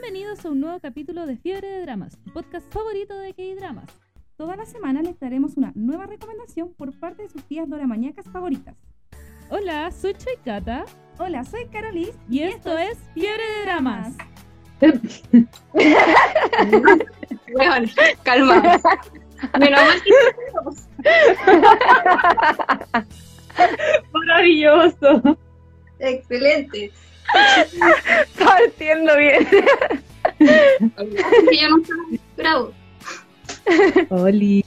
Bienvenidos a un nuevo capítulo de Fiebre de Dramas, tu podcast favorito de K-Dramas. Toda la semana les daremos una nueva recomendación por parte de sus tías doramañacas favoritas. Hola, soy Choy Kata Hola, soy Carolis y, esto, es Fiebre de Dramas. Weón, calma. Menos mal que- Maravilloso. Excelente. Partiendo bien. Yo grabo. Oli.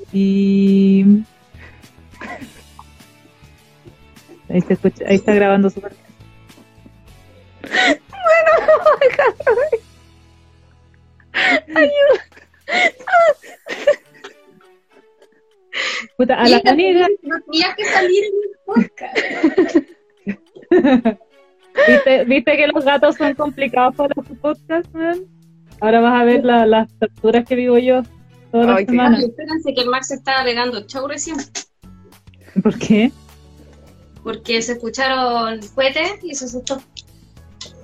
Ahí, se escucha, ahí está grabando súper bien. Puta, a la Mira, amiga, No tenía que salir en el podcast. ¿viste, ¿viste que los gatos son complicados para su podcast, man? Ahora vas a ver la- las torturas que vivo yo todas las Ay, semanas. Espérense que el Max estaba alegando chau recién. ¿Por qué? Porque se escucharon cohetes y se asustó.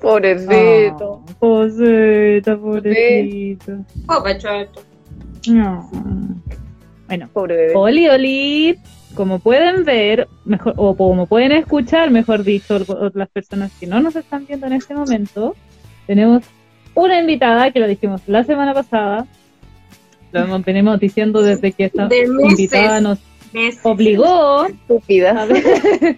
Pobrecito. Oh, pobrecito, pobrecito. Oh, pechueto. No. Bueno, Pobre bebé. Oli, Oli, como pueden ver, mejor, o como pueden escuchar, mejor dicho, las personas que no nos están viendo en este momento, tenemos una invitada que lo dijimos la semana pasada, lo hemos- venimos diciendo desde que esta De meses. invitada nos Meses. obligó Estúpida. a ver.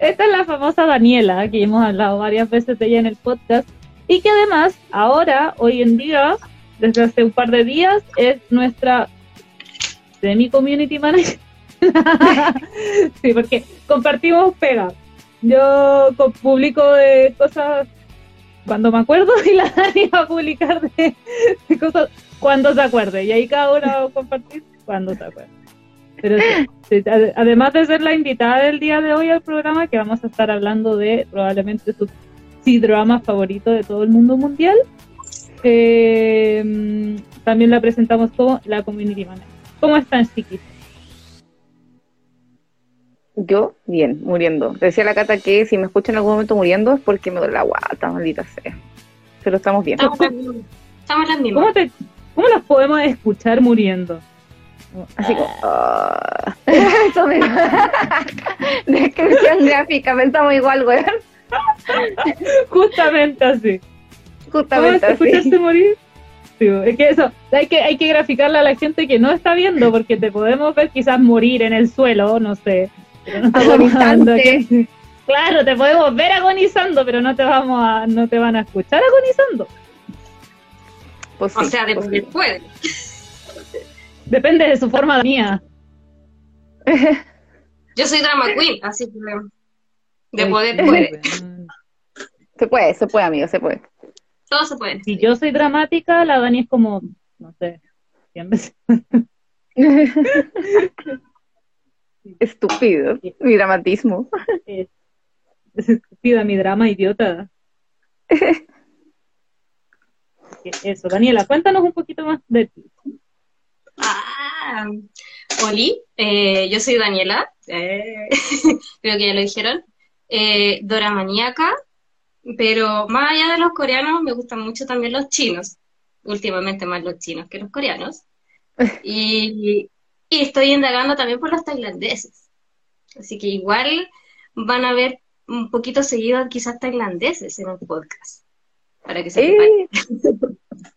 Esta es la famosa Daniela, que hemos hablado varias veces de ella en el podcast, y que además, ahora, hoy en día, desde hace un par de días, es nuestra semi-community manager. sí, porque compartimos pega. Yo co- publico de cosas cuando me acuerdo y la Dani va a publicar de, de cosas cuando se acuerde. Y ahí cada uno va compartir cuando se acuerde. Pero además de ser la invitada del día de hoy al programa, que vamos a estar hablando de probablemente su C-drama favorito de todo el mundo mundial, eh, mm, también la presentamos como la community manager. ¿Cómo están, chiquis? Yo, bien, muriendo. Decía la Cata que si me escucho en algún momento muriendo es porque me duele la guata, maldita sea. Pero estamos bien. Estamos. Estamos las mismas. ¿Cómo, te, ¿Cómo las podemos escuchar muriendo? Así como. ah. Eso me. Descripción gráfica, pensamos igual, weón. Justamente así. ¿Cómo Justamente escucharse así. morir? Sí, es que eso, hay que, hay que graficarle a la gente que no está viendo, porque te podemos ver quizás morir en el suelo, no sé. Pero no aquí. Claro, te podemos ver agonizando, pero no te vamos a, no te van a escuchar agonizando. Pues O sea, de pues poder puede. Depende de su forma mía. Yo soy drama queen, así que de poder puede. Se puede, se puede, amigo, se puede. Todo se puede. Si yo soy dramática, la Dani es como, no sé, 100 veces. Estúpido. Mi dramatismo. Es estúpida mi drama, idiota. Eso, Daniela, cuéntanos un poquito más de ti. Ah, Oli, eh, yo soy Daniela, eh, creo que ya lo dijeron, eh, doramaníaca, pero más allá de los coreanos, me gustan mucho también los chinos, últimamente más los chinos que los coreanos, y, y estoy indagando también por los tailandeses, así que igual van a ver un poquito seguido quizás tailandeses en el podcast, para que se. Eh,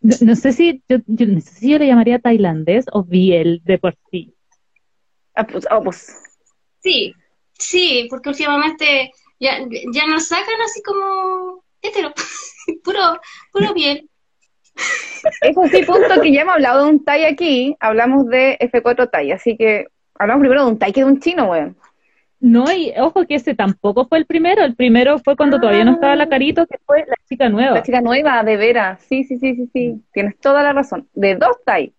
No, no sé si yo, yo no sé si yo le llamaría tailandés o biel de por sí. ah, pues, ah, pues, Sí, sí, porque últimamente ya, ya nos sacan así como hetero, puro, puro piel. Eso sí, punto que ya hemos hablado de un Thai aquí, hablamos de F4 Thai, así que hablamos primero de un Thai que de un chino, weón. No, y ojo que ese tampoco fue el primero. El primero fue cuando todavía no estaba la carito, que fue la chica nueva. La chica nueva, de veras, sí, sí, sí, sí, sí, tienes toda la razón, de dos Thai.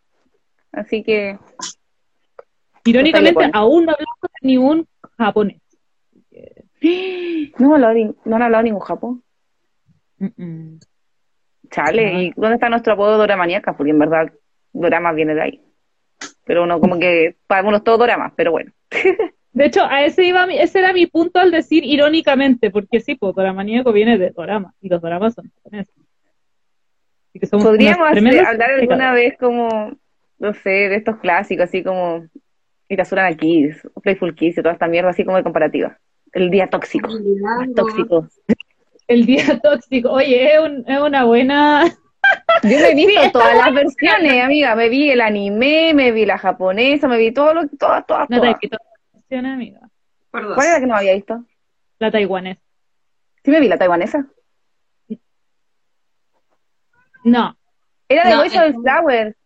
Así que, Irónicamente, bien, aún no hablamos de ni un japonés. no, han hablado ni- no han hablado ningún Japón. Mm, mm. Chale, Ah. ¿y dónde está nuestro apodo Doramaníaca? Porque en verdad, Dorama viene de ahí. Pero uno como que, para algunos todo Dorama, pero bueno. De hecho, a ese iba mi- ese era mi punto al decir irónicamente, porque sí, pues Doramaníaco viene de Dorama, y los Doramas son japoneses. Podríamos hacer- tremendos hablar alguna vez como, no sé, de estos clásicos, así como Itasurana Kids, Playful Kids y toda esta mierda, así como de comparativa. El día tóxico, más tóxico. El día tóxico. Oye, es, un- es una buena. Yo me he visto todas las versiones, amiga. Me vi el anime, me vi la japonesa, me vi todo lo, todas, todas, No te todas. he visto la versión, amiga. ¿Cuál era la que no había visto? La taiwanesa. Sí me vi la taiwanesa. No. Era de No, Voice of es- the Flowers.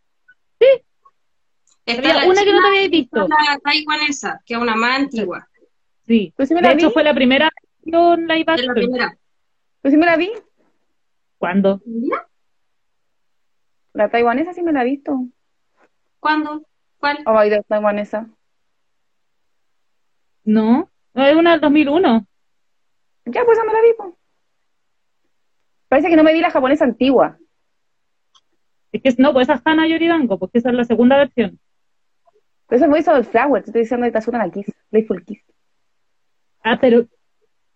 Está Había la una que no te había visto. la taiwanesa, que es una más antigua. Sí. Pues sí me De la hecho, vi. fue la primera versión live Es la action. primera. Pues sí me la vi. ¿Cuándo? La taiwanesa sí me la he visto. ¿Cuándo? ¿Cuál? Oh, de taiwanesa. No. No, es una del 2001. Ya, pues esa me la vi. Parece que no me vi la japonesa antigua. Es que no, pues esa es Hana Yoridango, porque esa es la segunda versión. Pero eso es of the Flowers. Te estoy diciendo de Itasurana Kiss, Playful Kiss. Ah, pero.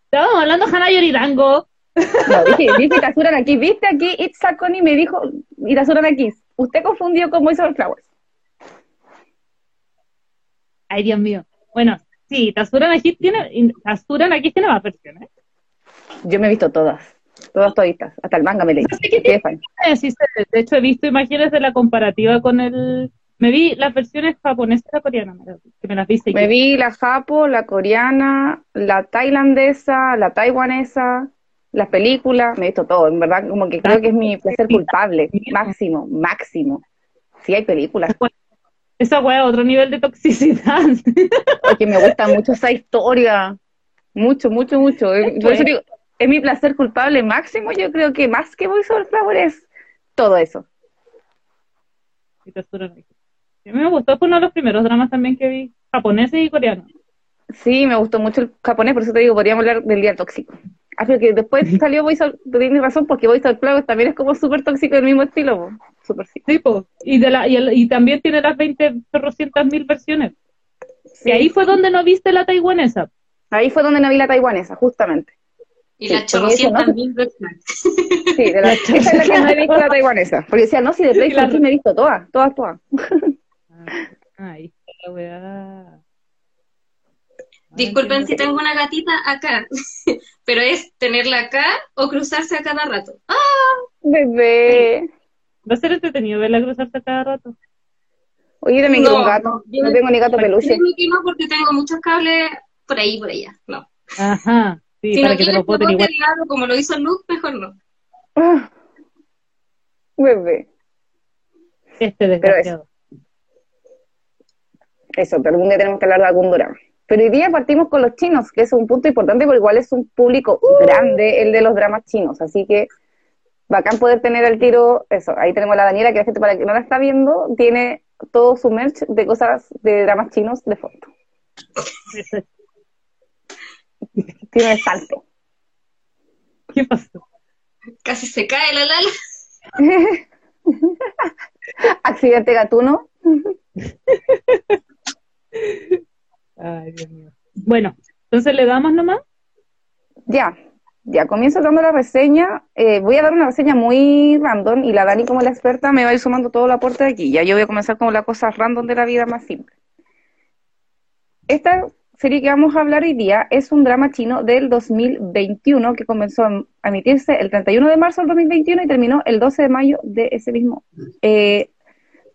Estábamos hablando de Hana Yoridango. No, dije, dije Itasurana Kiss. ¿Viste aquí? Itzakoni me dijo Itasurana Kiss. Usted confundió con the Flowers. Ay, Dios mío. Bueno, sí, Tasuran aquí tiene, Tasuran aquí tiene más versiones. Yo me he visto todas. Todas toditas. Hasta el manga me leí. No sé qué sí. De hecho, he visto imágenes de la comparativa con el. Me vi las versiones japonesas y la coreana, me las vi, que me las vi Me vi la japo, la coreana, la tailandesa, la taiwanesa, las películas, me he visto todo, en verdad, como que creo que es mi placer culpable, máximo, máximo. Sí hay películas, Esa weá, otro nivel de toxicidad. porque me gusta mucho esa historia, mucho, mucho, mucho. Por eso digo, es mi placer culpable máximo, yo creo que más que Voice over Flower es todo eso. A mí me gustó, fue uno de los primeros dramas también que vi, japoneses y coreanos. Sí, me gustó mucho el japonés, por eso te digo, podríamos hablar del día tóxico. Ah, pero que después salió Voice over, tienes razón, porque Voice over Flower también es como súper tóxico del mismo estilo, súper sí. Sí, po. Y, de la, y, el- y también tiene las 20 perrocientas mil versiones. Sí. Y ahí fue donde no viste la taiwanesa. Ahí fue donde no vi la taiwanesa, justamente. Y Sí, chorrocientas ¿no? mil veces. Sí, de la, esa es la que no he visto la taiwanesa. Porque decía, no, si de Claro. Kiss me he visto todas, todas, todas. Ay, la weá. Disculpen si tengo una gatita acá, pero es tenerla acá o cruzarse a cada rato. ¡Ah! Bebé. Va a ser entretenido verla cruzarse cada rato. Oye, yo también quiero un No, gato. yo- No tengo ni gato peluche. Que no, porque tengo muchos cables por ahí y por allá. No. Ajá. Sí, si para no que te lo igual. lado, como lo hizo Luke, mejor no. Ah. Bebé. Este desgraciado. Eso, pero algún día tenemos que hablar de algún drama. Pero hoy día partimos con los chinos, que es un punto importante, porque igual es un público grande el de los dramas chinos. Así que bacán poder tener al tiro eso. Ahí tenemos a la Daniela, que la gente para que no la está viendo, tiene todo su merch de cosas de dramas chinos de fondo. Tiene el salto. ¿Qué pasó? Casi se cae la Lala. Accidente gatuno. Ay, Dios mío. Bueno, entonces le damos nomás. Ya, ya comienzo dando la reseña. Eh, voy a dar una reseña muy random y la Dani como la experta me va a ir sumando todo el aporte de aquí. Ya yo voy a comenzar con la cosa random de la vida más simple. Esta serie que vamos a hablar hoy día es un drama chino del 2021 que comenzó a emitirse el 31 de marzo del 2021 y terminó el 12 de mayo de ese mismo eh,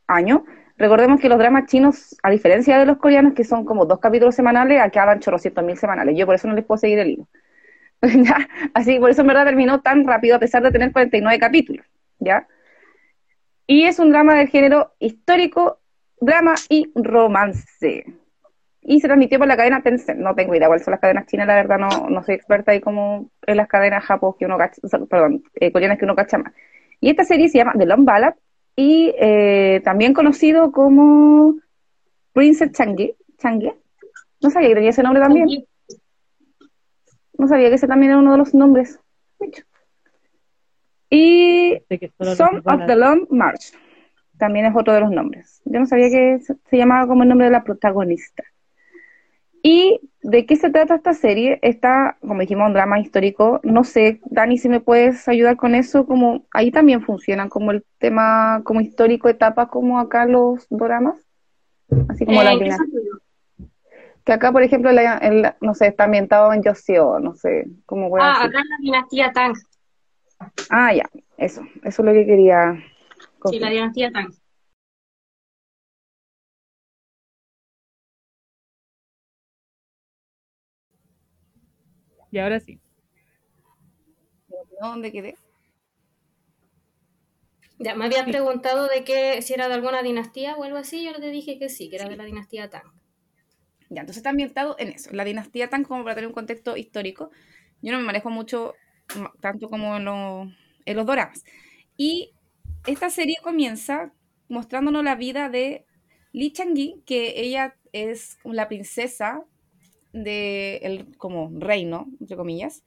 año. Recordemos que los dramas chinos, a diferencia de los coreanos, que son como dos capítulos semanales, acaban chorrocientos mil semanales. Yo por eso no les puedo seguir el hilo. ¿Ya? Así, por eso en verdad terminó tan rápido a pesar de tener 49 capítulos, ¿ya? Y es un drama del género histórico, drama y romance. Y se transmitió por la cadena Tencent. No tengo idea cuáles son las cadenas chinas, la verdad no, no soy experta ahí como en las cadenas japos que uno cacha, perdón, eh, coreanas que uno cacha más. Y esta serie se llama The Long Ballad y eh, también conocido como Princess Changi. Changi. No sabía que tenía ese nombre también. No sabía que ese también era uno de los nombres. Y Song of the Long March también es otro de los nombres. Yo no sabía que se llamaba como el nombre de la protagonista. Y ¿de qué se trata esta serie? Está, como dijimos, un drama histórico. No sé, Dani, si me puedes ayudar con eso, como ahí también funcionan como el tema como histórico, etapas como acá los dramas, así como Eh, la ¿en dinastía. sentido? Que acá, por ejemplo, la- el- no sé, está ambientado en Joseon, no sé, cómo voy Ah, acá es la dinastía Tang. Ah, ya, eso, eso es lo que quería Sí, la dinastía Tang. Y ahora sí. ¿Dónde quedé? Ya, me habías Sí. preguntado de que si era de alguna dinastía o algo así, yo te dije que sí, que era de la dinastía Tang. Ya, entonces está ambientado en eso, la dinastía Tang como para tener un contexto histórico. Yo no me manejo mucho, ma- tanto como en, lo- en los doramas. Y esta serie comienza mostrándonos la vida de Li Changui, que ella es la princesa del como reino, entre comillas.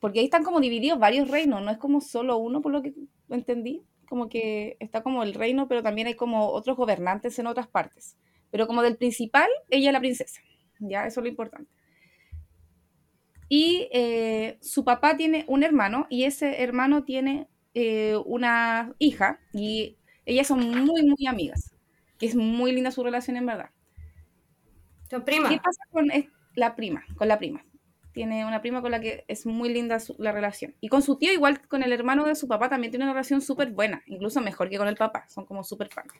Porque ahí están como divididos varios reinos, no es como solo uno, por lo que entendí. Como que está como el reino, pero también hay como otros gobernantes en otras partes. Pero como del principal, ella es la princesa. Ya, eso es lo importante. Y eh, su papá tiene un hermano y ese hermano tiene eh, una hija y ellas son muy, muy amigas. Que es muy linda su relación en verdad. Son primas. ¿Qué pasa con la prima? Con la prima. Tiene una prima con la que es muy linda su- la relación. Y con su tío, igual con el hermano de su papá, también tiene una relación súper buena. Incluso mejor que con el papá. Son como súper fans.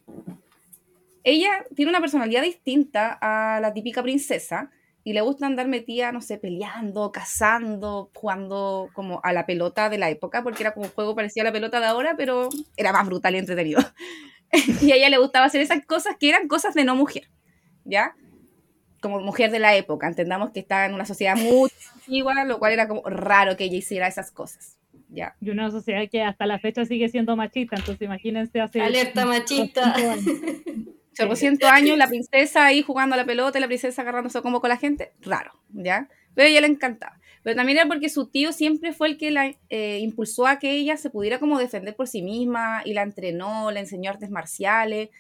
Ella tiene una personalidad distinta a la típica princesa. Y le gusta andar metida, no sé, peleando, cazando, jugando como a la pelota de la época, porque era como un juego parecido a la pelota de ahora, pero era más brutal y entretenido. y a ella le gustaba hacer esas cosas que eran cosas de no mujer, ¿ya? Como mujer de la época, entendamos que está en una sociedad muy antigua, lo cual era como raro que ella hiciera esas cosas. ¿ya? Y una sociedad que hasta la fecha sigue siendo machista, entonces imagínense hace... Alerta machista. 200 años. Sobre 100 años, la princesa ahí jugando a la pelota y la princesa agarrándose como con la gente, raro, ¿ya? Pero a ella le encantaba. Pero también era porque su tío siempre fue el que la eh, impulsó a que ella se pudiera como defender por sí misma y la entrenó, le enseñó artes marciales.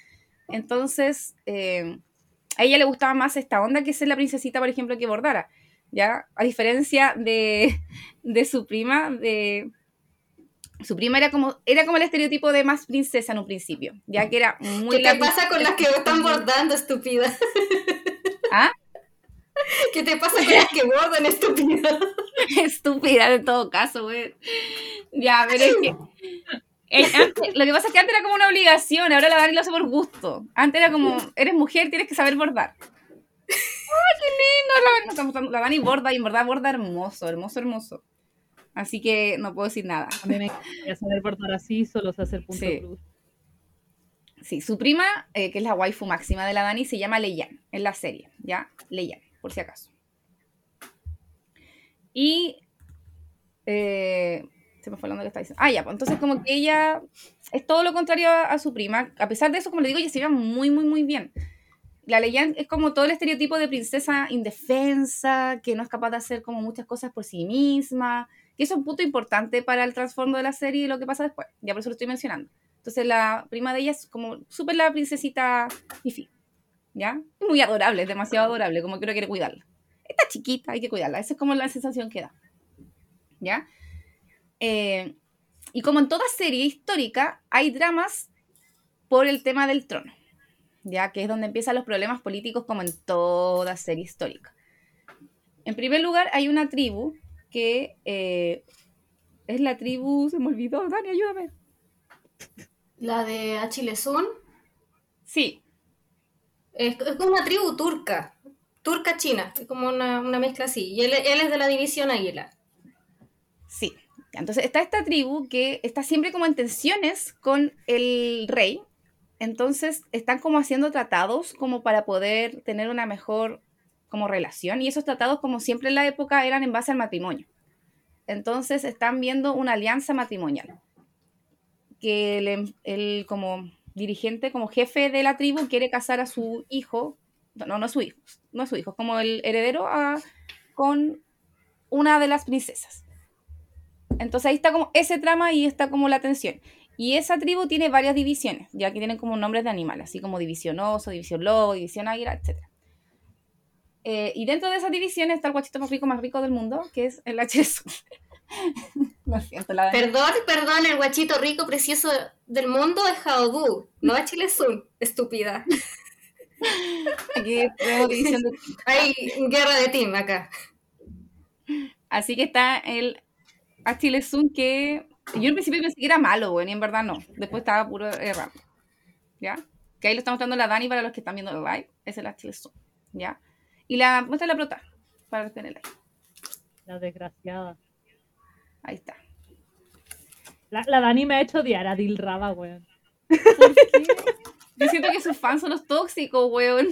Entonces, eh, a ella le gustaba más esta onda que ser la princesita, por ejemplo, que bordara, ¿ya? A diferencia de, de su prima, de... Su prima era como, era como el estereotipo de más princesa en un principio, ya que era muy... ¿Qué te pasa con las que están bordando, estúpida? ¿Ah? ¿Qué te pasa con las que bordan, estúpida? estúpida en todo caso, güey. Ya, pero es que. Eh, antes- lo que pasa es que antes era como una obligación, ahora la Dani lo hace por gusto. Antes era como, eres mujer, tienes que saber bordar. ¡Ay, qué lindo! La, Dani- estamos- la Dani borda y en verdad borda hermoso, hermoso, hermoso. Así que no puedo decir nada. A mí me saber bordar así, solo sé hacer punto Sí. cruz. Sí, su prima, eh, que es la waifu máxima de la Dani, se llama Leian en la serie, ¿ya? Leian, por si acaso. Y. eh, se me fue hablando que está diciendo. Ah, ya, pues entonces, como que ella es todo lo contrario a, a su prima. A pesar de eso, como le digo, ella se lleva muy, muy, muy bien. La Leian es como todo el estereotipo de princesa indefensa, que no es capaz de hacer como muchas cosas por sí misma. Y eso es un punto importante para el trasfondo de la serie y lo que pasa después. Ya por eso lo estoy mencionando. Entonces la prima de ella es como súper la princesita Fifi, ¿ya? Muy adorable, es demasiado adorable, como que uno quiere cuidarla. Está chiquita, hay que cuidarla, esa es como la sensación que da, ¿ya? Eh, y como en toda serie histórica, hay dramas por el tema del trono, ¿ya? Que es donde empiezan los problemas políticos como en toda serie histórica. En primer lugar, hay una tribu que eh, es la tribu, se me olvidó, Dani, ayúdame. La de Achilesun Sí, es, es como una tribu turca, turca china, es como una, una mezcla así. Y él, él es de la división Águila. Sí. Entonces está esta tribu que está siempre como en tensiones con el rey. Entonces están como haciendo tratados como para poder tener una mejor como relación. Y esos tratados como siempre en la época eran en base al matrimonio. Entonces están viendo una alianza matrimonial. Que el, em- como dirigente, como jefe de la tribu quiere casar a su hijo. No, no es su hijo. No es su hijo, como el heredero con una de las princesas. Entonces ahí está como ese trama y está como la tensión. Y esa tribu tiene varias divisiones, ya que tienen como nombres de animales, así como división oso, división lobo, división águila, etc. Eh, y dentro de esas divisiones está el guachito más rico, más rico del mundo, que es el HS. Lo siento, la Perdón, perdón, el guachito rico precioso del mundo es Haobu, no es Chilesun, estúpida. Aquí tenemos división de Hay guerra de team acá. Así que está el Achille Sun que yo al principio pensé que era malo, bueno, y en verdad no. Después estaba puro errado. ¿Ya? Que ahí lo está mostrando la Dani para los que están viendo el live. Es el Achille Sun. ¿Ya? Y la muestra la prota para el live. La desgraciada. Ahí está. La, la Dani me ha hecho odiar a Dilraba, weón. ¿Por qué? Yo siento que sus fans son los tóxicos, weón.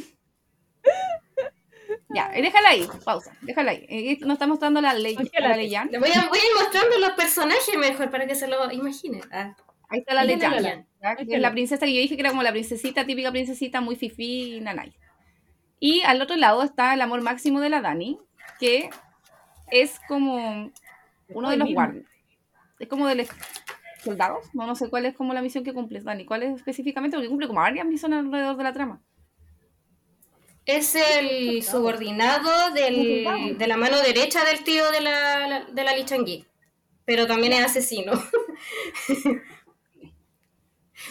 Ya, eh, déjala ahí, pausa, déjala ahí. Eh, Nos está mostrando la ley, la Leyan. Le voy a, voy a ir mostrando los personajes mejor para que se lo imaginen. Ah. Ahí está la. ¿ya? Que es la princesa que yo dije que era como la princesita, típica princesita, muy fifi, nanay. Y al otro lado está el amor máximo de la Dani, que es como uno de los guardias. Es como de los soldados. No, no sé cuál es como la misión que cumple Dani. ¿Cuál es específicamente? Porque cumple como varias misiones alrededor de la trama. Es el subordinado del, de la mano derecha del tío de la, de la Chang-gi, pero también es asesino.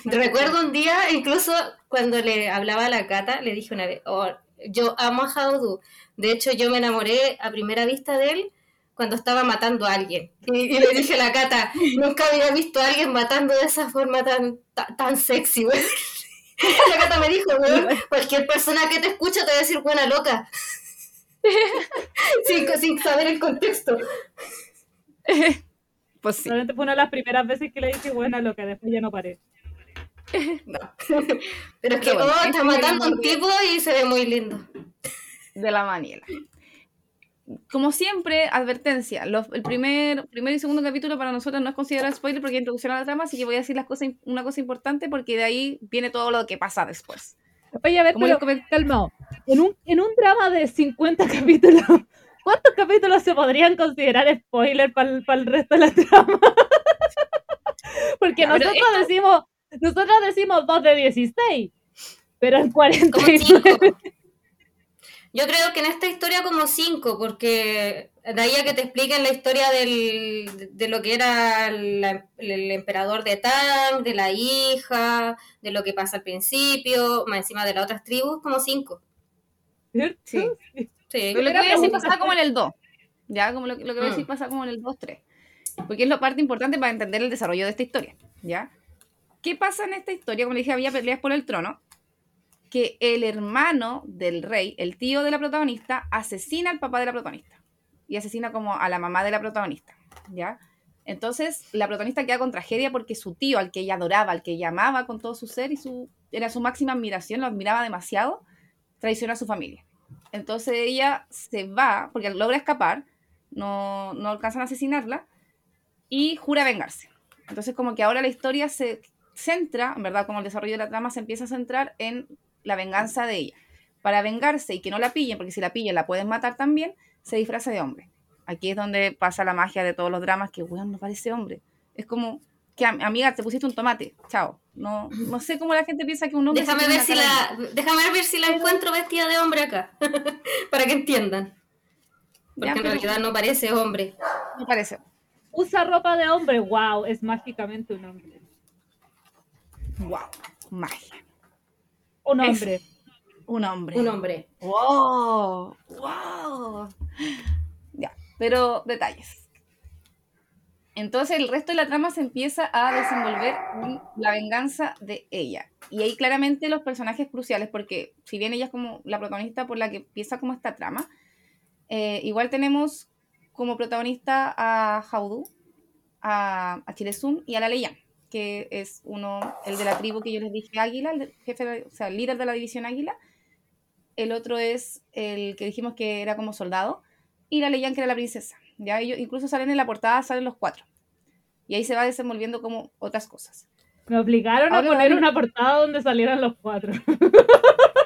Recuerdo un día, incluso cuando le hablaba a la Cata, le dije una vez, "Oh, yo amo a Haodu. De hecho, yo me enamoré a primera vista de él cuando estaba matando a alguien. Y, y le dije a la Cata, nunca había visto a alguien matando de esa forma tan, tan, tan sexy, güey. La Cata me dijo, weón, cualquier persona que te escucha te va a decir buena loca. sin, sin saber el contexto. Pues sí. Realmente fue una de las primeras veces que le dije buena lo que después ya no paré. No. Pero es que bueno, oh, está es matando a un tipo y se ve muy lindo. de la Maniela. Como siempre, advertencia. los- el primer, primer y segundo capítulo para nosotros no es considerado spoiler porque es introducción a la trama, así que voy a decir las cosas, una cosa importante porque de ahí viene todo lo que pasa después. Oye, a ver, Como pero comenté- calmado. En un, en un drama de 50 capítulos, ¿cuántos capítulos se podrían considerar spoiler para el resto de la trama? Porque Ya, nosotros decimos, nosotros decimos 2 de 16, pero en Como 49. cinco. Yo creo que en esta historia como cinco, porque de ahí a que te expliquen la historia del, de lo que era la- el emperador de Tang, de la hija, de lo que pasa al principio, más encima de las otras tribus, como cinco. ¿cierto? Sí. Sí. Pero lo que voy a decir pasa como en el 2. Ya, como lo, que- lo que voy a decir Mm. pasa como en el 2-3. Porque es la parte importante para entender el desarrollo de esta historia. ¿Ya? ¿Qué pasa en esta historia? Como le dije, había peleas por el trono. Que el hermano del rey, el tío de la protagonista, asesina al papá de la protagonista. Y asesina como a la mamá de la protagonista. ¿Ya? Entonces, la protagonista queda con tragedia porque su tío, al que ella adoraba, al que ella amaba con todo su ser y su, era su máxima admiración, lo admiraba demasiado, traiciona a su familia. Entonces ella se va, porque logra escapar, no, no alcanzan a asesinarla, y jura vengarse. Entonces como que ahora la historia se centra, en verdad, como el desarrollo de la trama se empieza a centrar en la venganza de ella. Para vengarse y que no la pillen, porque si la pillan la pueden matar también, se disfraza de hombre. Aquí es donde pasa la magia de todos los dramas, que, weón, no parece hombre. Es como, que am- amiga, te pusiste un tomate, chao. No, no sé cómo la gente piensa que un hombre... Déjame ver, si la, déjame ver si la encuentro vestida de hombre acá, para que entiendan. Porque Ya, en pero- realidad no parece hombre. No parece. Usa ropa de hombre, wow, es mágicamente un hombre. Wow, magia. Un Es- hombre. Un hombre. Un hombre. ¡Wow! ¡Wow! Ya, pero detalles. Entonces el resto de la trama se empieza a desenvolver en la venganza de ella. Y ahí claramente los personajes cruciales, porque si bien ella es como la protagonista por la que empieza como esta trama, eh, igual tenemos como protagonista a Haudu, a, a Chilesum y a la Leyan, que es uno, el de la tribu que yo les dije, Águila, el jefe, o sea, el líder de la división Águila, el otro es el que dijimos que era como soldado, y la Leyan que era la princesa. Ya ellos incluso salen en la portada, salen los cuatro. Y ahí se va desenvolviendo como otras cosas. Me obligaron a poner una portada donde salieran los cuatro.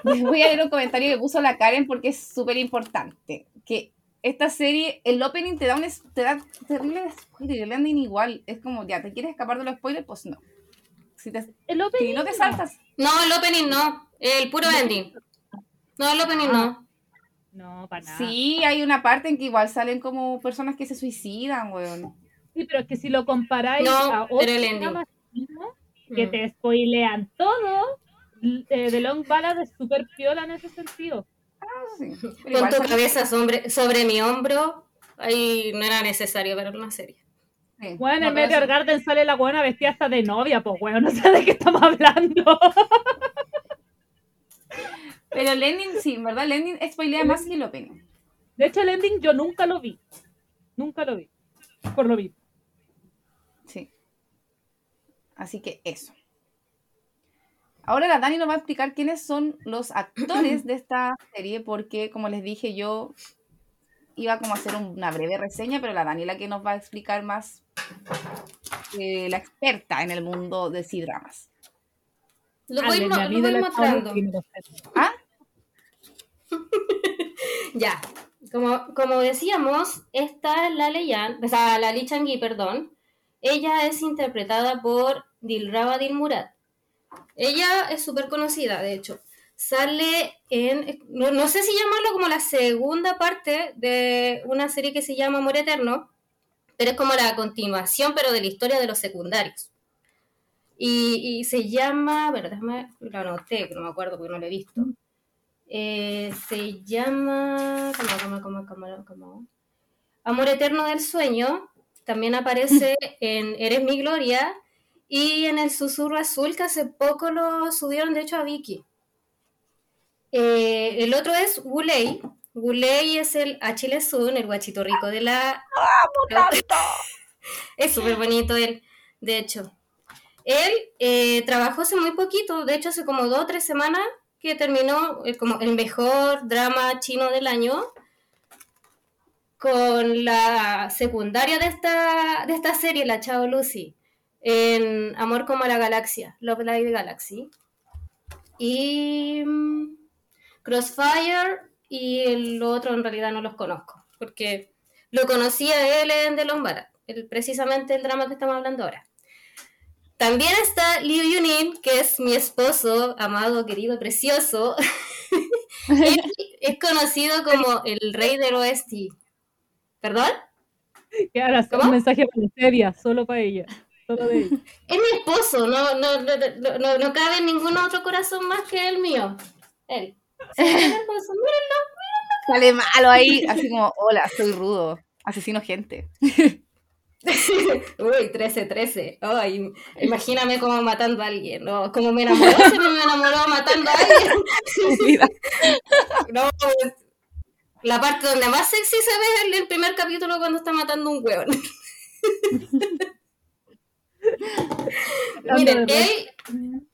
Les voy a leer un comentario que puso la Karen porque es súper importante. Que esta serie, el opening te da un te da terrible spoiler, el ending igual. Es como, ya, ¿te quieres escapar de los spoilers? Pues no. Si, te- El si opening no te saltas, No, el opening no, el puro ending. No, el opening no. No, para nada. Sí, hay una parte en que igual salen como personas que se suicidan, weón. Sí, pero es que si lo comparáis No, a chinos que Mm. te spoilean todo, eh, The Long Ballad es súper piola en ese sentido. Sí. Pero Con igual tu cabeza sobre, sobre mi hombro, ahí no era necesario ver una serie. sí, Bueno, no, en Meteor sí. Garden sale la buena vestida hasta de novia, pues weón, no sé de qué estamos hablando. Pero el ending, sí, verdad, el ending spoilea más que el opening. De hecho, el ending yo nunca lo vi. Nunca lo vi. Por lo vi. Sí. Así que eso. Ahora la Dani nos va a explicar quiénes son los actores de esta serie, porque como les dije, yo iba como a hacer una breve reseña, pero la Dani es la que nos va a explicar más eh, la experta en el mundo de C-dramas. Lo voy, lo mostrando. ¿Ah? Ya, como, como decíamos, esta es la Leyan, o sea, la Lee Chang-gi, perdón. Ella es interpretada por Dilraba Dilmurat. Ella es súper conocida, de hecho. Sale en, no, no sé si llamarlo como la segunda parte de una serie que se llama Amor Eterno, pero es como la continuación, pero de la historia de los secundarios. Y, y se llama, bueno, déjame, lo anoté, que no me acuerdo porque no lo he visto. Eh, se llama. ¿cómo, cómo, cómo, cómo, cómo? Amor Eterno del Sueño. También aparece en Eres mi Gloria. Y en El Susurro Azul, que hace poco lo subieron, de hecho, a Vicky. Eh, el otro es Wulei. Wulei es el Achille Sun, el guachito rico de la. es súper bonito él, de hecho. Él eh, trabajó hace muy poquito, de hecho hace como dos o tres semanas que terminó eh, como el mejor drama chino del año con la secundaria de esta, de esta serie, la Chao Lucy, en Amor como la Galaxia, Love Live Galaxy. Y mm, Crossfire y el otro en realidad no los conozco, porque lo conocía él en The Lombard, el, precisamente el drama que estamos hablando ahora. También está Liu Yunin, que es mi esposo, amado, querido, precioso. Él es conocido como el rey del oeste. ¿Perdón? Que ahora es un mensaje para Seria, solo para ella. Es mi esposo, no, no, no, no, no- cabe en ningún otro corazón más que el mío. Él. Mírenlo. Sale malo ahí, así como, hola, soy rudo, asesino gente. Uy, 13-13. Ay, imagíname como matando a alguien. ¿no? Como me enamoró, se me enamoró matando a alguien. No, la parte donde más sexy se ve es el, el primer capítulo cuando está matando un hueón. Miren, él,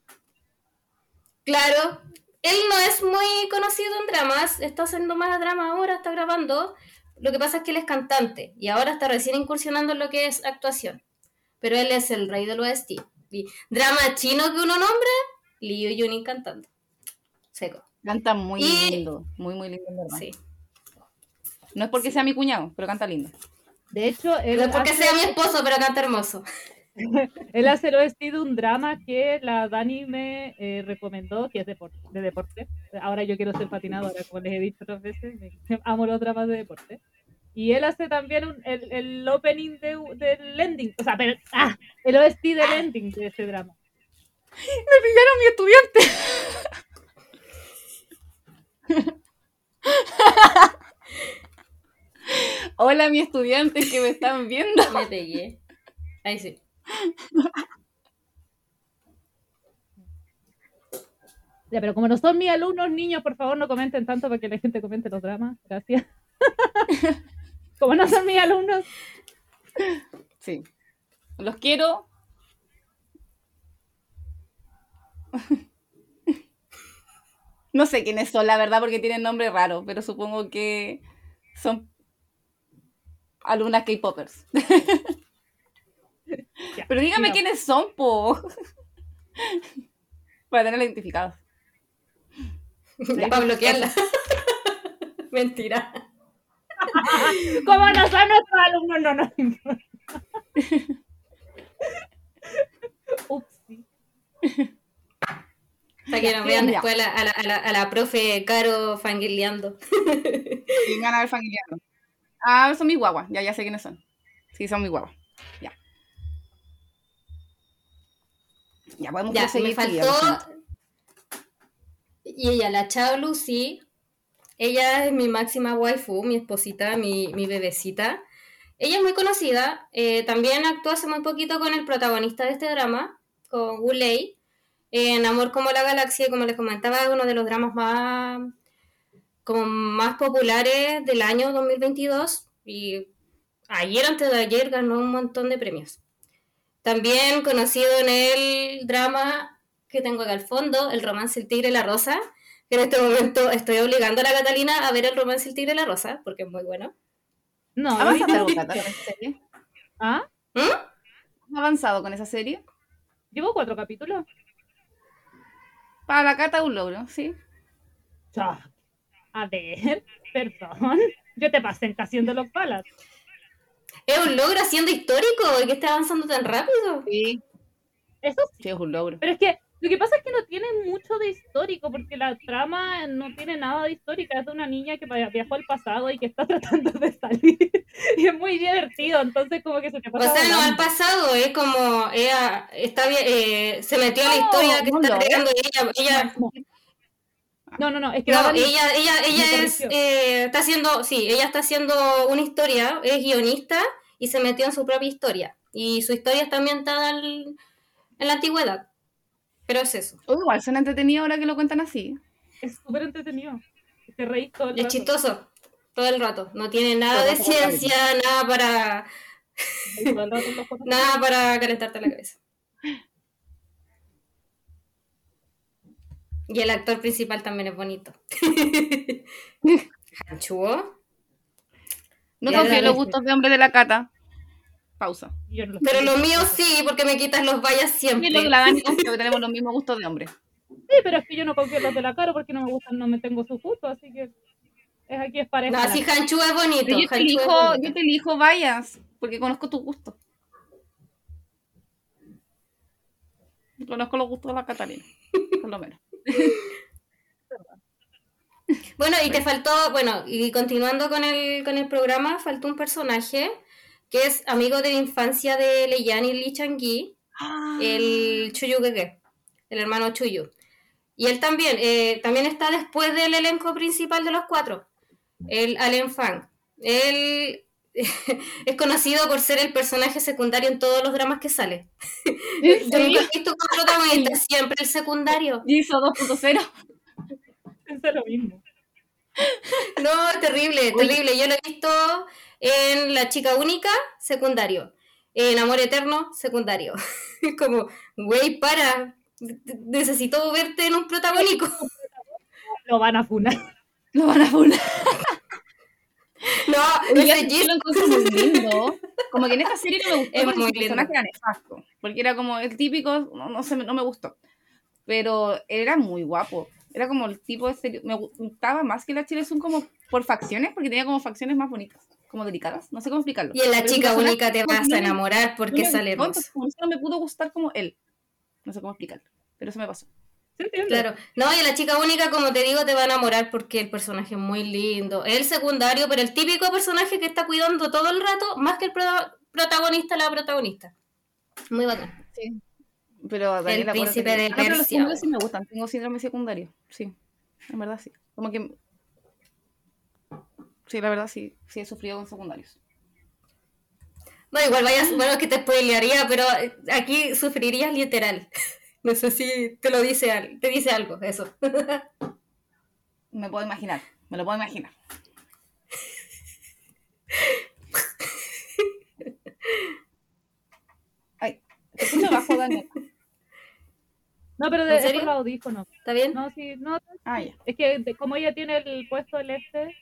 claro, él no es muy conocido en dramas, está haciendo más drama ahora, está grabando. Lo que pasa es que él es cantante y ahora está recién incursionando en lo que es actuación. Pero él es el rey del oeste. Y drama chino que uno nombra, Liu Yunin cantando. Seco. Canta muy Y- lindo, muy, muy lindo, verdad. Sí. No es porque sea mi cuñado, pero canta lindo. De hecho, él, No es porque hace, sea mi esposo, pero canta hermoso. Él hace el OST de un drama que la Dani me eh, recomendó, que es de, por- de deporte. Ahora yo quiero ser patinadora, como les he dicho otras veces. me- amo los dramas de deporte. Y él hace también un- el, el opening de, del ending. O sea, pero, ah, el OST del ending de ese drama. ¡Me pillaron mi estudiante! Hola, mi estudiante que me están viendo. Me pegué. Ahí sí. Ya, pero como no son mis alumnos, niños, por favor no comenten tanto para que la gente comente los dramas. Gracias. como no son mis alumnos, Sí. Los quiero. No sé quiénes son, la verdad, porque tienen nombre raro, pero supongo que son alumnas K-Poppers. Ya, Pero dígame quiénes son, po. Para tenerla identificados. Para bloquearla. Mentira. como no son nuestros alumnos, no nos importa. Upsi. Para que nos vean después a la, a la, a la, a la profe Caro fangirleando. Van a ver familianos. Ah, son mis guaguas. Ya, ya sé quiénes son. Sí, son mis guaguas. Ya. Ya podemos Ya, me faltó. Y ella, la Chao Lucy. Ella es mi máxima waifu, mi esposita, mi, mi bebecita. Ella es muy conocida. eh, también actuó hace muy poquito con el protagonista de este drama, con Wu Lei, en Amor como la Galaxia. Como les comentaba, es uno de los dramas más, como más populares del año 2022. Y ayer, antes de ayer, ganó un montón de premios. También conocido en el drama que tengo acá al fondo, el romance El Tigre y la Rosa, que en este momento estoy obligando a la Catalina a ver el romance El Tigre y la Rosa, porque es muy bueno. No, ¿Ha avanzado con esa serie? ¿Ah? ¿Mm? ¿Ha avanzado con esa serie? ¿Llevo cuatro capítulos? Para la Cata un logro, sí. Ya. A ver, perdón. Yo te pasé el Canción de los Palas. Es un logro haciendo histórico que esté avanzando tan rápido. Sí, Eso sí. sí, es un logro. Pero es que lo que pasa es que no tiene mucho de histórico, porque la trama no tiene nada de histórica. Es de una niña que via- viajó al pasado y que está tratando de salir. Y es muy divertido, entonces como que se te O pasa sea, no al pasado, es como ella está bien, eh, se metió a la No, historia que no está creando ella. ella No, no, no, es que no, ella, ella, ella me es, eh, está haciendo, sí, ella está haciendo una historia, es guionista y se metió en su propia historia. Y su historia está ambientada al- en la antigüedad. Pero es eso. Oh, igual suena entretenido ahora que lo cuentan así. es súper entretenido. Te reís todo el Es rato. chistoso todo el rato. No tiene nada de ciencia, nada para, nada para calentarte la cabeza. Y el actor principal también es bonito. Hanchuo. No confío en los gustos de hombre de la Cata. Pausa. Lo Pero lo mío sí, porque me quitas los vallas siempre. Y lo la Dani que tenemos los mismos gustos de hombre. Sí, pero es que yo no confío en los de la cara porque no me gustan, no me tengo su gusto, así que es aquí es pareja. No, sí, Hanchu es bonito. Yo te es elijo, bonito. yo te elijo vayas, porque conozco tus gustos. Conozco los gustos de la Catalina, por lo menos. Bueno, y te faltó, bueno, y continuando con el, con el programa, faltó un personaje que es amigo de la infancia de Leian y Lee Chang-gi, el Chuyu Gege, el hermano Chuyu. Y él también, eh, también está después del elenco principal de los cuatro, el Allen Fang. Él es conocido por ser el personaje secundario en todos los dramas que sale. Yo nunca he visto como protagonista, siempre el secundario. Hizo 2.0. Es lo mismo. No, es terrible, terrible. Yo lo he visto en La Chica Única, secundario. En Amor Eterno, secundario. Es como, güey, para. Necesito verte en un protagónico. Lo van a funar. Lo van a funar. No, ese yo Jin- lo encontré muy lindo. Como que en esta serie no me gustó Es porque muy su personaje era nefasto. Porque era como el típico, no, no sé, no me gustó. Pero era muy guapo. Era como el tipo de serie. Me gustaba más que la Chile son como por facciones, porque tenía como facciones más bonitas, como delicadas. No sé cómo explicarlo. Y en La Pero Chica Única te vas a enamorar no porque me sale no me pudo gustar como él. No sé cómo explicarlo. Pero eso me pasó. ¿Se entiende? Claro. No, y La Chica Única, como te digo, te va a enamorar porque el personaje es muy lindo. Es el secundario, pero el típico personaje que está cuidando todo el rato, más que el prota- protagonista, la protagonista. Muy bacán. Sí. Pero Daniela, acuérdate príncipe que- de Ah, pero los secundarios sí me gustan. Tengo síndrome secundario. Sí. En verdad sí. Como que. Sí, la verdad sí. Sí he sufrido con secundarios. No, igual vayas, bueno, que te spoilearía, pero eh, aquí sufrirías literal. No sé si te lo dice, al- te dice algo, eso. Me puedo imaginar. Me lo puedo imaginar. Ay, te escucho bajo, Daniel. No, pero ¿En de, por los audífonos. ¿Está bien? No, sí, no, Ah, ya. es que de- como ella tiene el puesto del este,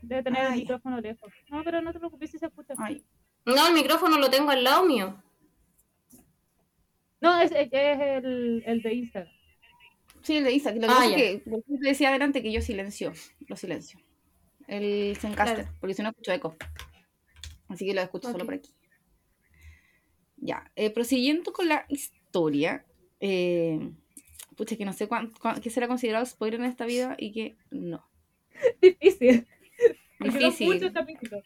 debe tener Ah, el ya. micrófono lejos. No, pero no te preocupes si se escucha. Ay. No, el micrófono lo tengo al lado mío. No, es, es, es el, el de Instagram. Sí, el de Isaac. Lo que Ah, pasa ya. es que, decía adelante que yo silencio. Lo silencio. El Zencaster. Claro. Porque si no escucho eco. Así que lo escucho solo por aquí. Ya. eh, prosiguiendo con la historia. Eh, pucha, que no sé cuán- cuán- qué será considerado spoiler en esta vida y que no. Difícil. Difícil. Son muchos capítulos.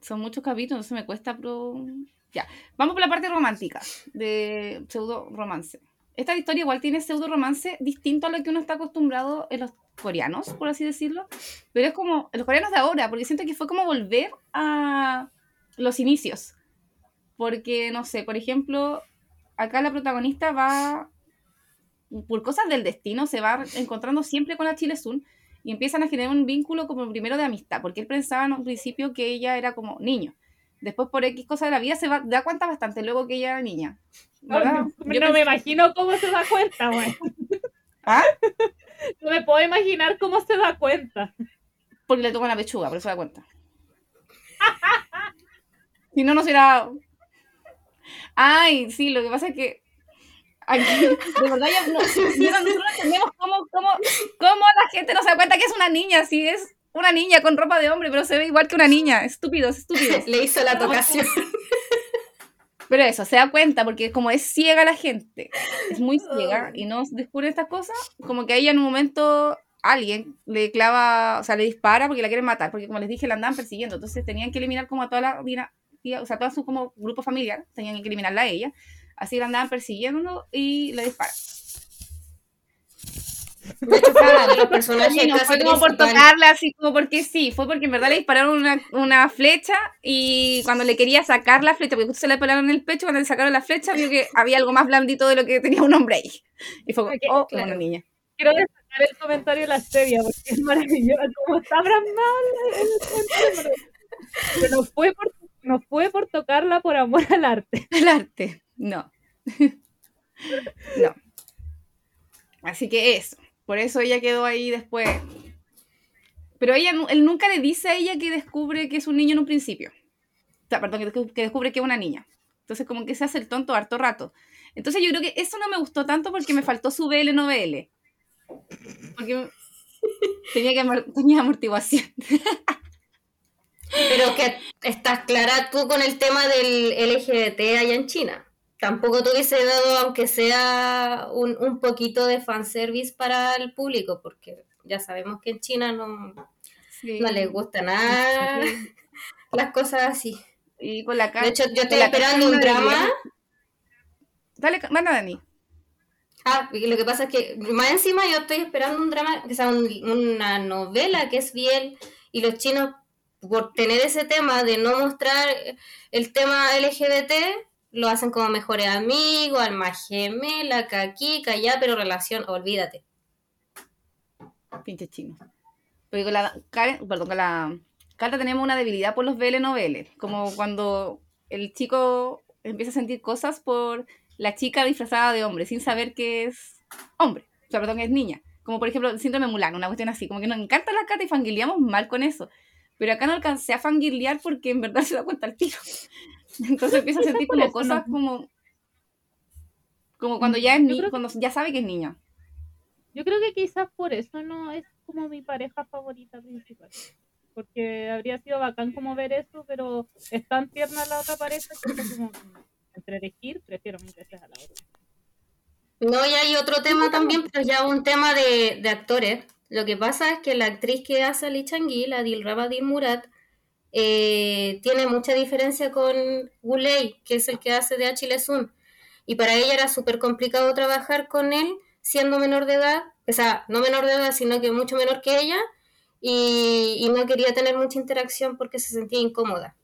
Son muchos capítulos, entonces me cuesta, pero... Ya, vamos por la parte romántica, de pseudo romance. Esta historia igual tiene pseudo romance distinto a lo que uno está acostumbrado en los coreanos, por así decirlo, pero es como en los coreanos de ahora, porque siento que fue como volver a los inicios. Porque, no sé, por ejemplo, acá la protagonista va, por cosas del destino, se va encontrando siempre con la Chile Sun y empiezan a generar un vínculo como primero de amistad, porque él pensaba en un principio que ella era como niño. Después, por X cosas de la vida, se va, da cuenta bastante luego que ella era niña. No, Yo no me imagino cómo se da cuenta, güey. ¿Ah? No me puedo imaginar cómo se da cuenta. Porque le toca la pechuga, por eso se da cuenta. si no, no será. Ay, sí, lo que pasa es que. Ay, de verdad, ya no, nosotros no entendemos cómo, cómo, cómo la gente no se da cuenta que es una niña, si es una niña con ropa de hombre, pero se ve igual que una niña. Estúpidos, estúpidos. Le hizo la tocación. Pero eso, se da cuenta, porque como es ciega la gente, es muy ciega y no descubre estas cosas, como que a ella en un momento alguien le clava, o sea, le dispara porque la quieren matar, porque como les dije, la andaban persiguiendo, entonces tenían que eliminar como a toda la o sea, todo su como grupo familiar, tenían que eliminarla a ella, así la andaban persiguiendo y le disparan. De hecho, cada de los personajes Sí, no casi fue como por tocarla, así como porque sí, fue porque en verdad le dispararon una, una flecha y cuando le quería sacar la flecha, porque justo se le pelaron en el pecho, cuando le sacaron la flecha, vio que había algo más blandito de lo que tenía un hombre ahí. Y fue como, Ok, oh, claro. una niña. Quiero destacar el comentario de la serie porque es maravilloso. Como está mal el comentario. Pero no fue, por, no fue por tocarla por amor al arte. El arte, no. no. Así que eso, por eso ella quedó ahí después. Pero ella, él nunca le dice a ella que descubre que es un niño en un principio. O sea, perdón, que descu- que descubre que es una niña. Entonces como que se hace el tonto harto rato. Entonces yo creo que eso no me gustó tanto porque me faltó su BL novela. Porque tenía, que amor- tenía amortiguación. Pero que estás clara tú con el tema del LGBT allá en China. Tampoco te hubiese dado, aunque sea un, un poquito de fanservice para el público, porque ya sabemos que en China no, no les gusta nada las cosas así. Y con la cara. De hecho, yo estoy esperando un drama. Dale, manda Dani. Ah, lo que pasa es que más encima yo estoy esperando un drama, que sea un- una novela que es fiel, y los chinos, por tener ese tema de no mostrar el tema LGBT, lo hacen como mejores amigos, alma gemela, aquí, allá, pero relación, olvídate. Pinche chino. Porque con la perdón, con la Carla tenemos una debilidad por los BL noveles. Como cuando el chico empieza a sentir cosas por la chica disfrazada de hombre, sin saber que es hombre. O sea, perdón, que es niña. Como por ejemplo el síndrome Mulan, una cuestión así. Como que nos encanta la carta y fangirleamos mal con eso. Pero acá no alcancé a fangirlear porque en verdad se da cuenta el tiro. Entonces empieza a sentir por como cosas ¿no? como. Como cuando ya es Yo ni creo que- cuando ya sabe que es niña. Yo creo que quizás por eso no es como mi pareja favorita principal. Porque habría sido bacán como ver eso, pero es tan tierna la otra pareja que como entre elegir, prefiero mil veces a la otra. No, y hay otro tema también, pero ya un tema de, de actores. Lo que pasa es que la actriz que hace a Lee Chang-gi, la Dilraba Dil Murat, eh, tiene mucha diferencia con Gulei, que es el que hace de Achille Sun. Y para ella era súper complicado trabajar con él siendo menor de edad, o sea, no menor de edad, sino que mucho menor que ella, y, no quería tener mucha interacción porque se sentía incómoda.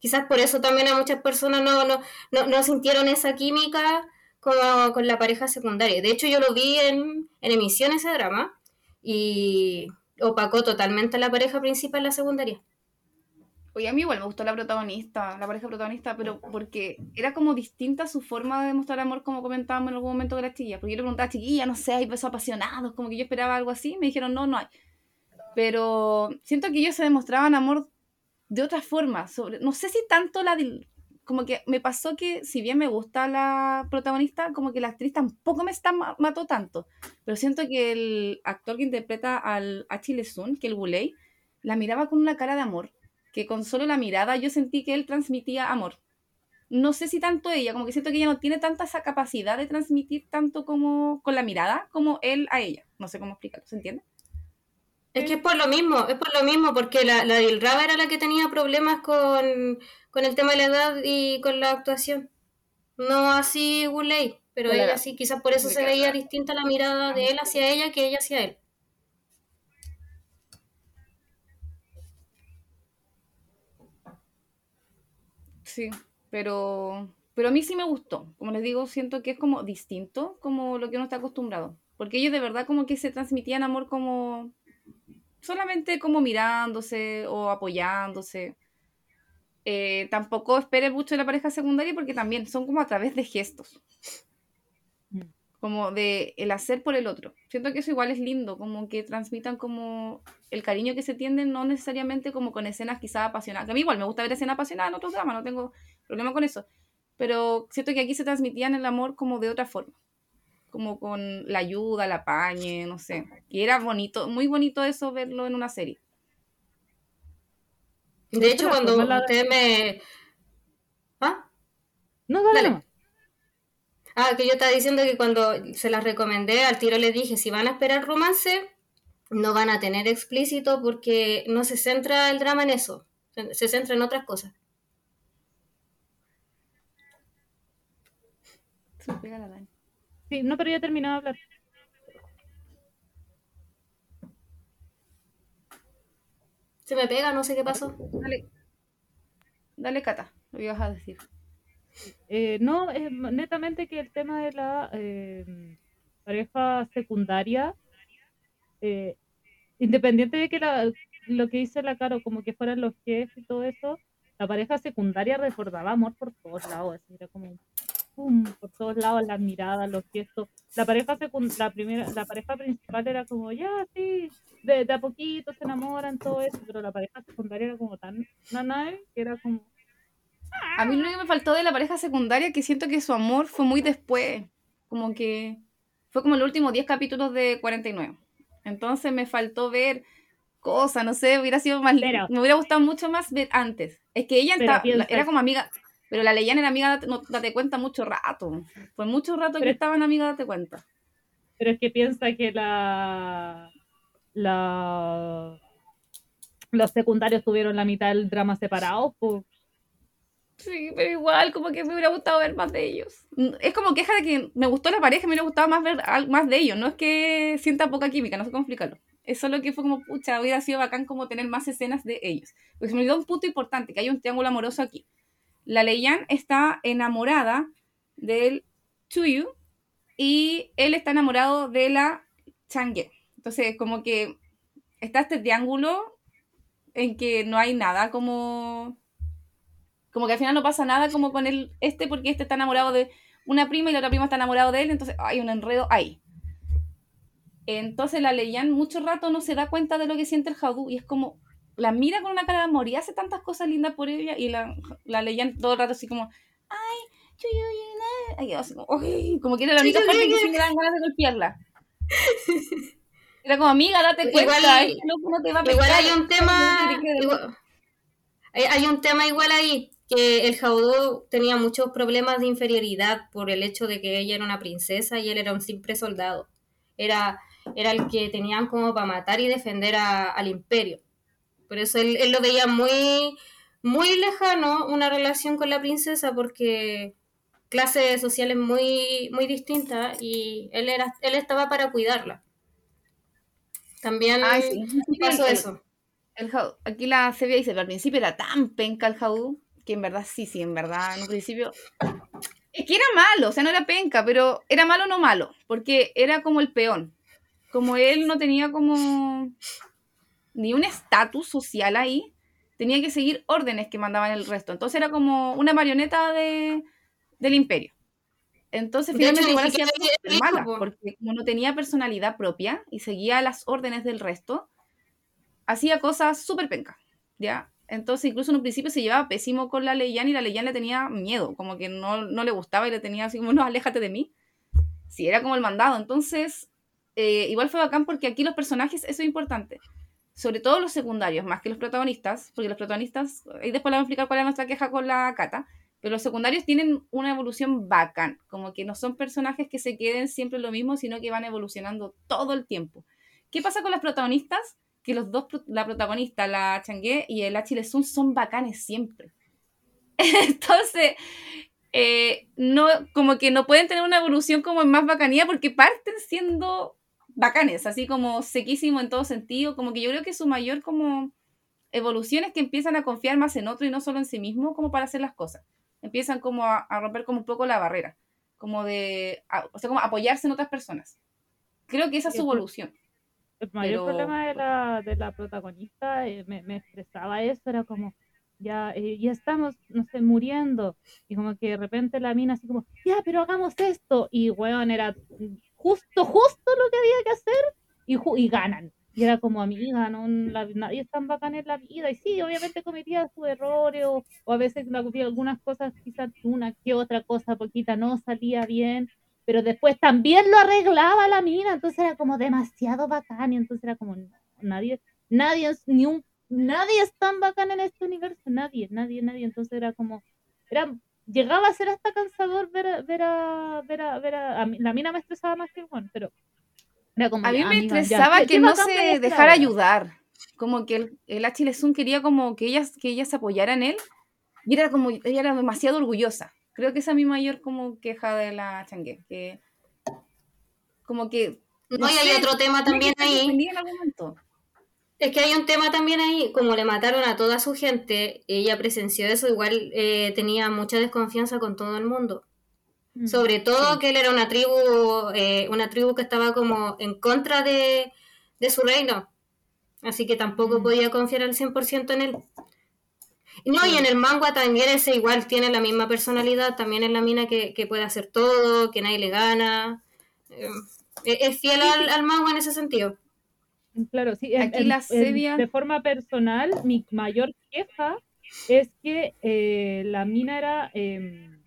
Quizás por eso también a muchas personas no, no, no, sintieron esa química como con la pareja secundaria. De hecho, yo lo vi en, en emisión ese drama y opacó totalmente la pareja principal la secundaria. Oye, a mí igual me gustó la protagonista, la pareja protagonista, pero porque era como distinta su forma de demostrar amor, como comentábamos en algún momento con las chiquillas. Porque yo le preguntaba, chiquilla, no sé, hay besos apasionados, como que yo esperaba algo así. Me dijeron, no, no hay. Pero siento que ellos se demostraban amor de otra forma. Sobre, no sé si tanto la. Como que me pasó que, si bien me gusta la protagonista, como que la actriz tampoco me está, ma- mató tanto. Pero siento que el actor que interpreta al Achille Sun, que el Gulei, la miraba con una cara de amor que con solo la mirada yo sentí que él transmitía amor. No sé si tanto ella, como que siento que ella no tiene tanta esa capacidad de transmitir tanto como con la mirada como él a ella. No sé cómo explicarlo, ¿se entiende? Es que es por lo mismo, es por lo mismo, porque la, la Dilraba era la que tenía problemas con, con el tema de la edad y con la actuación. No así Guley, pero ella sí, quizás por eso se veía distinta la mirada de él hacia ella que ella hacia él. Sí, pero, pero a mí sí me gustó. Como les digo, siento que es como distinto, como lo que uno está acostumbrado. Porque ellos de verdad como que se transmitían amor como solamente como mirándose o apoyándose. Eh, tampoco esperen mucho de la pareja secundaria porque también son como a través de gestos. Como de el hacer por el otro. Siento que eso igual es lindo, como que transmitan como el cariño que se tienden, no necesariamente como con escenas quizás apasionadas. Que a mí igual me gusta ver escenas apasionadas en otros dramas, no tengo problema con eso. Pero siento que aquí se transmitían el amor como de otra forma. Como con la ayuda, la pañe, no sé. Y era bonito, muy bonito eso verlo en una serie. De hecho, cuando usted me... ¿Ah? No, dale, Dale. Ah, que yo estaba diciendo que cuando se las recomendé, al tiro les dije, si van a esperar romance, no van a tener explícito porque no se centra el drama en eso, se centra en otras cosas. Se me pega la Dani. Sí, no, pero ya he terminado de hablar. Se me pega, no sé qué pasó. Dale, dale Cata, lo ibas a decir. Eh, no, netamente que el tema de la eh, pareja secundaria, eh, independiente de que la- lo que dice la Caro, como que fueran los jefes y todo eso, la pareja secundaria recordaba amor por todos lados, era como pum, por todos lados, las miradas, los gestos. La pareja la primera, la pareja principal era como, ya, sí, de, de a poquito se enamoran, todo eso, pero la pareja secundaria era como tan nanay que era como, A mí lo único que me faltó de la pareja secundaria que siento que su amor fue muy después. Como que fue como los últimos 10 capítulos de 49. Entonces me faltó ver cosas, no sé, hubiera sido más Pero- me hubiera gustado mucho más ver antes. Es que ella piensa- era como amiga, pero la Leyan era amiga, date- no, date cuenta mucho rato. Fue mucho rato que Pero- estaban amigas, date cuenta. Pero es que piensa que la, la los secundarios tuvieron la mitad del drama separado, pues Sí, pero igual, como que me hubiera gustado ver más de ellos. Mm, Es como queja de que me gustó la pareja, me hubiera gustado más ver más de ellos. No es que sienta poca química, no sé cómo explicarlo. Es solo que fue como, pucha, hubiera sido bacán como tener más escenas de ellos. Porque se me olvidó un punto importante, que hay un triángulo amoroso aquí. La Leian está enamorada del Chuyu y él está enamorado de la Chang'e. Entonces, como que está este triángulo en que no hay nada como como que al final no pasa nada como con el este porque este está enamorado de una prima y la otra prima está enamorado de él, entonces hay un enredo ahí. Entonces la Leyan mucho rato no se da cuenta de lo que siente el Jaudu y es como la mira con una cara de amor y hace tantas cosas lindas por ella y la, la Leyan todo el rato así como ay, chu, yu, yu, na", ay, como, como que era la única parte que sí me dan ganas de golpearla. Era como amiga, date Igual cuenta, hay- este loco no te va a Igual hay un tema, igual- hay un tema igual ahí, que el Jaudó tenía muchos problemas de inferioridad por el hecho de que ella era una princesa y él era un simple soldado. Era, era el que tenían como para matar y defender a- al imperio. Por eso él, él lo veía muy, muy lejano una relación con la princesa porque clases sociales muy, muy distintas y él, era, él estaba para cuidarla. También Ay, sí. pasó El- eso. El Jau- aquí la Sevilla dice, pero al principio era tan penca el Jaudú, que en verdad sí, sí, en verdad, en un principio... Es que era malo, o sea, no era penca, pero era malo no malo, porque era como el peón. Como él no tenía como ni un estatus social ahí, tenía que seguir órdenes que mandaban el resto. Entonces era como una marioneta de, del imperio. Entonces De finalmente igual hacía cosas malas, po. porque como no tenía personalidad propia y seguía las órdenes del resto, hacía cosas súper penca, ¿ya? Entonces, incluso en un principio se llevaba pésimo con la Leyan y la Leyan le tenía miedo, como que no, no le gustaba y le tenía así como, no, aléjate de mí. Sí, era como el mandado. Entonces, eh, igual fue bacán porque aquí los personajes, eso es importante. Sobre todo los secundarios, más que los protagonistas, porque los protagonistas, y después le voy a explicar cuál es nuestra queja con la Cata, pero los secundarios tienen una evolución bacán, como que no son personajes que se queden siempre lo mismo, sino que van evolucionando todo el tiempo. ¿Qué pasa con las protagonistas? Que los dos, la protagonista, la Changue y el Achille Sun, son bacanes siempre. Entonces, eh, no, como que no pueden tener una evolución como en más bacanía porque parten siendo bacanes, así como sequísimo en todo sentido. Como que yo creo que su mayor como evolución es que empiezan a confiar más en otro y no solo en sí mismo como para hacer las cosas. Empiezan como a, a romper como un poco la barrera, como de, a- o sea, como apoyarse en otras personas. Creo que esa es su evolución. El mayor Pero- problema de la, de la protagonista eh, me, me expresaba eso, era como, ya, eh, ya estamos, no sé, muriendo. Y como que de repente la mina así como, ya, pero hagamos esto. Y weón, era justo, justo lo que había que hacer y, ju- y ganan. Y era como, amiga, no, la- nadie es tan bacán en la vida. Y sí, obviamente cometía sus errores o, o a veces algunas cosas, quizás una que otra cosa poquita no salía bien pero después también lo arreglaba la mina, entonces era como demasiado bacán, y entonces era como nadie, nadie es ni un, nadie es tan bacán en este universo, nadie, nadie, nadie, entonces era como, era, llegaba a ser hasta cansador ver a, ver a, ver a, ver a, a mí- la mina me estresaba más que el Juan, pero era como, A mí me ya, estresaba ¿qué- que no se hacer dejara ayudar. Como que el, el Achille Sun quería como que ella, que ella se apoyara en él. Y era como, ella era demasiado orgullosa. Creo que esa es mi mayor como queja de la Changue. Que como que... No, y hay otro tema también ahí. defendida en algún momento. Es que hay un tema también ahí, como le mataron a toda su gente, ella presenció eso, igual eh, tenía mucha desconfianza con todo el mundo. Mm. Sobre todo que él era una tribu, eh, una tribu que estaba como en contra de, de su reino. Así que tampoco Mm. podía confiar al 100% en él. No, y en el manga también ese igual tiene la misma personalidad, también es la mina que, que puede hacer todo, que nadie le gana. Eh, es fiel al, al manga en ese sentido. Claro, sí. en- Aquí en- la en- Sevia- de forma personal, mi mayor queja es que eh, la mina era em,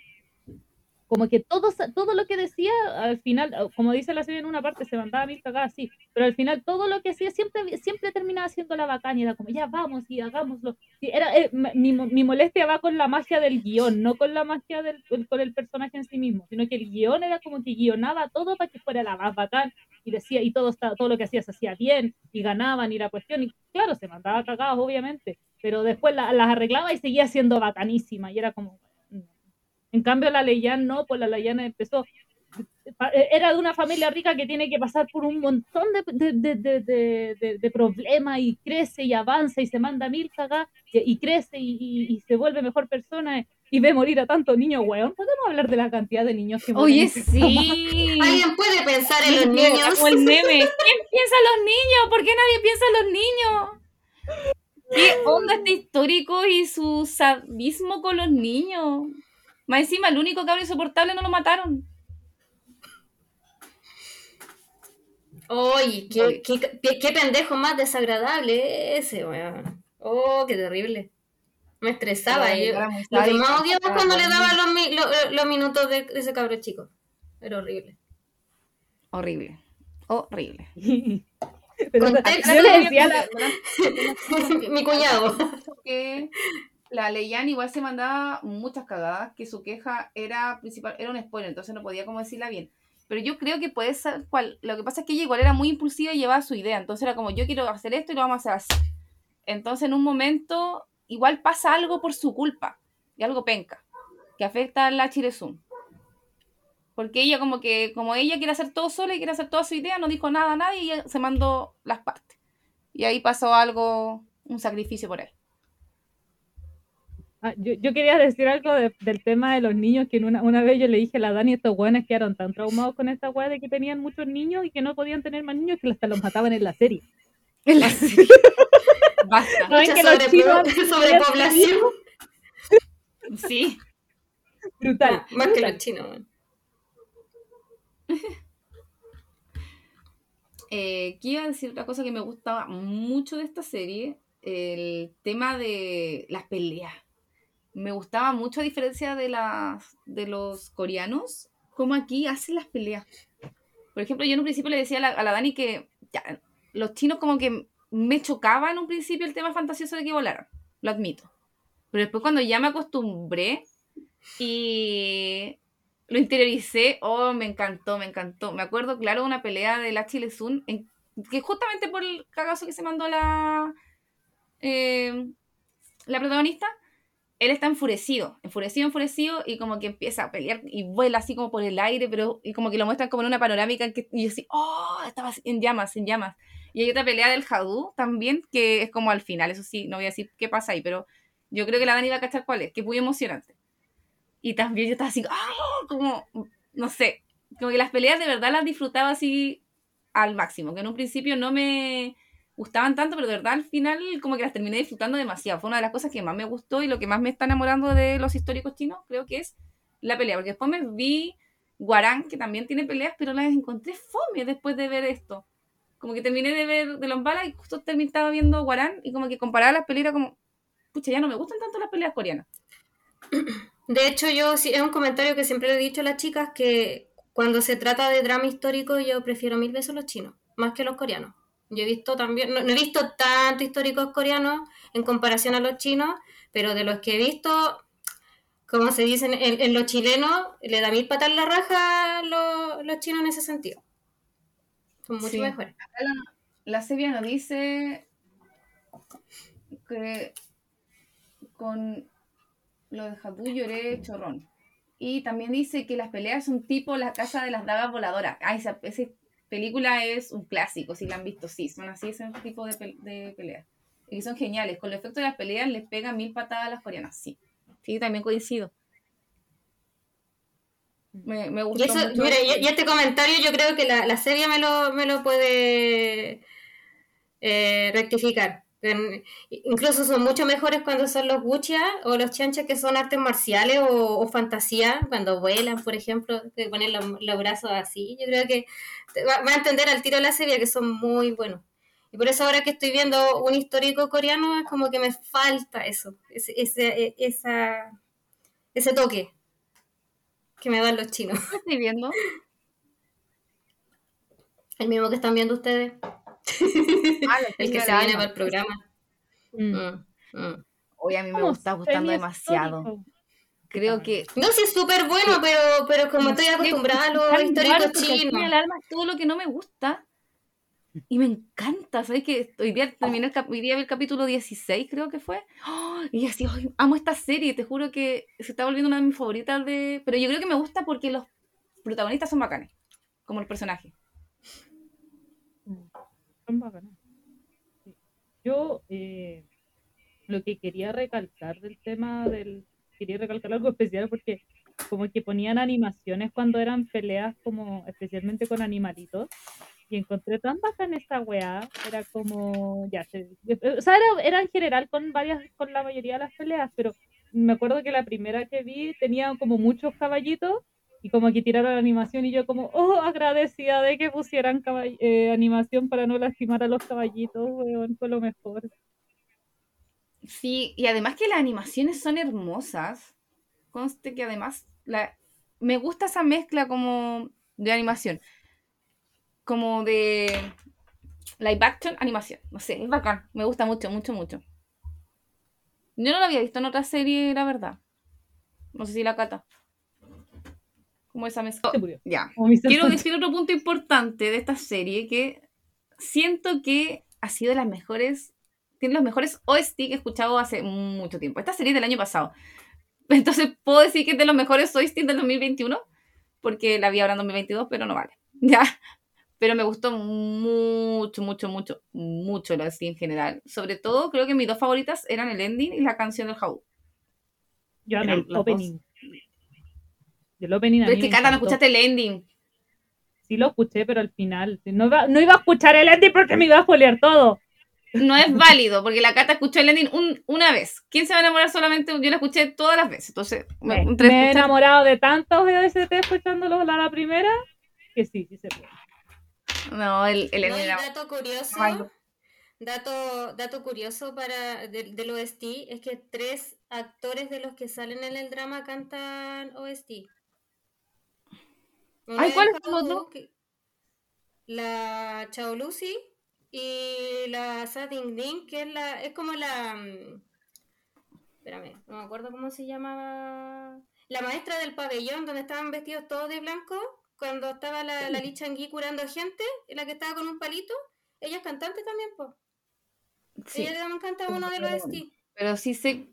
como que todo, todo lo que decía, al final, como dice la serie en una parte, se mandaba mil cagadas, sí, pero al final todo lo que hacía siempre, siempre terminaba siendo la bacana y era como, ya vamos y hagámoslo. Sí, era, eh, mi, mi molestia va con la magia del guion, no con la magia del el- con el personaje en sí mismo, sino que el guion era como que guionaba todo para que fuera la más bacán y decía, y todo, todo lo que hacía se hacía bien, y ganaban, y la cuestión, y claro, se mandaba cagadas, obviamente, pero después la- las arreglaba y seguía siendo bacanísima, y era como. En cambio la Leyan no, pues la Leyan empezó, pa- era de una familia rica que tiene que pasar por un montón de, de, de, de, de- de- de problemas, y crece, y avanza, y se manda mil cagadas, y, y crece, y, y- y se vuelve mejor persona, y ve morir a tantos niños, weón, podemos hablar de la cantidad de niños que Oye, sí. ¿Alguien puede pensar en los niños? Como el meme. ¿Quién piensa en los niños? ¿Por qué nadie piensa en los niños? ¿Qué onda este histórico y su sadismo con los niños? Más encima, el único cabro insoportable no lo mataron. Oye, qué, qué, qué- qué pendejo más desagradable ese, weón. Oh, qué terrible. Me estresaba. Yo- lo que más odiaba es cuando le daba los, lo- los minutos de, de ese cabro chico. Era horrible. Horrible. Horrible. Pero Contexto. yo le decía a la, Mi cuñado. La Leyan igual se mandaba muchas cagadas, que su queja era principal, era un spoiler, entonces no podía como decirla bien. Pero yo creo que puede ser cual. Lo que pasa es que ella igual era muy impulsiva y llevaba su idea. Entonces era como, yo quiero hacer esto y lo vamos a hacer así. Entonces en un momento igual pasa algo por su culpa. Y algo penca. Que afecta a la Chiresun. Porque ella como que, como ella quiere hacer todo sola y quiere hacer toda su idea, no dijo nada a nadie y se mandó las partes. Y ahí pasó algo, un sacrificio por él. Ah, yo, yo quería decir algo de- del tema de los niños, que una, una vez yo le dije a la Dani, estos weones quedaron tan traumados con esta weá de que tenían muchos niños y que no podían tener más niños que hasta los mataban en la serie. En la serie. Basta. ¿Saben Mucha que los sobrepobla- chinos- sobrepoblación. Sí. Brutal. Más que los chinos. Eh, quiero decir otra cosa que me gustaba mucho de esta serie, el tema de las peleas. Me gustaba mucho a diferencia de las de los coreanos, como aquí hacen las peleas. Por ejemplo, yo en un principio le decía a la, a la Dani que ya, los chinos como que me chocaba en un principio el tema fantasioso de que volaran, lo admito. Pero después cuando ya me acostumbré y lo interioricé, oh, me encantó, me encantó. Me acuerdo, claro, una pelea de la Chile Sun. En, que justamente por el cagazo que se mandó la, eh, la protagonista, él está enfurecido, enfurecido, enfurecido, y como que empieza a pelear y vuela así como por el aire, pero y como que lo muestran como en una panorámica que, y yo así, oh, estaba en llamas, en llamas. Y hay otra pelea del Hadú también, que es como al final, eso sí, no voy a decir qué pasa ahí, pero yo creo que la Dani va a cachar cuál es, que es muy emocionante. Y también yo estaba así, ¡ah! como, no sé, como que las peleas de verdad las disfrutaba así al máximo, que en un principio no me gustaban tanto, pero de verdad al final como que las terminé disfrutando demasiado. Fue una de las cosas que más me gustó y lo que más me está enamorando de los históricos chinos, creo que es la pelea, porque después me vi Guarán, que también tiene peleas, pero las encontré fome después de ver esto. Como que terminé de ver de los balas y justo terminé estaba viendo Guarán y como que comparaba las peleas como, pucha, ya no me gustan tanto las peleas coreanas. De hecho, yo es un comentario que siempre le he dicho a las chicas que cuando se trata de drama histórico yo prefiero mil veces los chinos, más que los coreanos. Yo he visto también, no, he visto tantos históricos coreanos en comparación a los chinos, pero de los que he visto, como se dice en, los chilenos, le da mil patas en la raja los, los chinos en ese sentido. Son mucho mejores. La, la nos dice que con lo de Jatú lloré chorrón. Y también dice que las peleas son tipo la casa de las dagas voladoras. Ah, esa, película es un clásico, si la han visto, sí, son así ese tipo de, de peleas. Y son geniales. Con el efecto de las peleas les pegan mil patadas a las coreanas, sí. Sí, también coincido. Me, me gustó y Mira, y, este comentario yo creo que la, serie me lo, me lo puede eh, rectificar. Incluso son mucho mejores cuando son los wuchia o los chanchas que son artes marciales o, fantasía, cuando vuelan, por ejemplo, que ponen los, brazos así. Yo creo que va, a entender al tiro de la serie que son muy buenos. Y por eso ahora que estoy viendo un histórico coreano es como que me falta eso, ese, ese, esa, ese toque que me dan los chinos. ¿Qué estoy viendo? El mismo que están viendo ustedes. Ah, el que se viene para el programa. Mm. Mm, mm. Hoy a mí me está gustando demasiado. Creo que. No, sí es súper bueno, pero, pero como estoy acostumbrada a los históricos chinos. el alma es todo lo que no me gusta. Y me encanta, ¿sabes? Que hoy día terminé el, hoy día el capítulo 16, creo que fue. ¡Oh! y así, amo esta serie, te juro que se está volviendo una de mis favoritas de. Pero yo creo que me gusta porque los protagonistas son bacanes, como el personaje. Yo eh, lo que quería recalcar del tema del... Quería recalcar algo especial porque como que ponían animaciones cuando eran peleas como especialmente con animalitos y encontré tan bacán esta weá, era como, ya, o sea, era, era, en general con varias, con la mayoría de las peleas, pero me acuerdo que la primera que vi tenía como muchos caballitos y como que tiraron la animación y yo como, oh, agradecida de que pusieran eh, animación para no lastimar a los caballitos, weón, fue lo mejor. Sí, y además que las animaciones son hermosas. Conste que además la... me gusta esa mezcla como de animación. Como de live action, animación. No sé, es bacán. Me gusta mucho, mucho, mucho. Yo no lo había visto en otra serie, la verdad. No sé si la cata como esa mezcla. Ya. Quiero decir otro punto importante de esta serie que siento que ha sido de las mejores, tiene los mejores OST que he escuchado hace mucho tiempo. Esta serie es del año pasado. Entonces puedo decir que es de los mejores OST del 2021 porque la vi ahora en 2022, pero no vale. Ya. Pero me gustó mucho, mucho, mucho, mucho el OST en general. Sobre todo, creo que mis dos favoritas eran el ending y la canción del How. Yo el opening. Del opening pero es que, Cata, no escuchaste el ending. Sí lo escuché, pero al final. No iba, no iba a escuchar el ending porque me iba a spoilear todo. No es válido, porque la Cata escuchó el ending una vez. ¿Quién se va a enamorar solamente? Yo la escuché todas las veces. Entonces, me, he enamorado de tantos OST escuchándolo la, la primera que sí, sí se puede. No, el, el, no, dato curioso. Dato, dato curioso para del, del OST es que tres actores de los que salen en el drama cantan OST. Ay, ¿cuál es el otro? La Chao Lucy y la Sa Ding Ding, que es la, es como la mm, espérame, no me acuerdo cómo se llamaba. La maestra del pabellón donde estaban vestidos todos de blanco, cuando estaba la, la Li Changui curando gente, la que estaba con un palito, ella es cantante también, pues. Sí, Ella también canta uno de los ST. pero sí sé.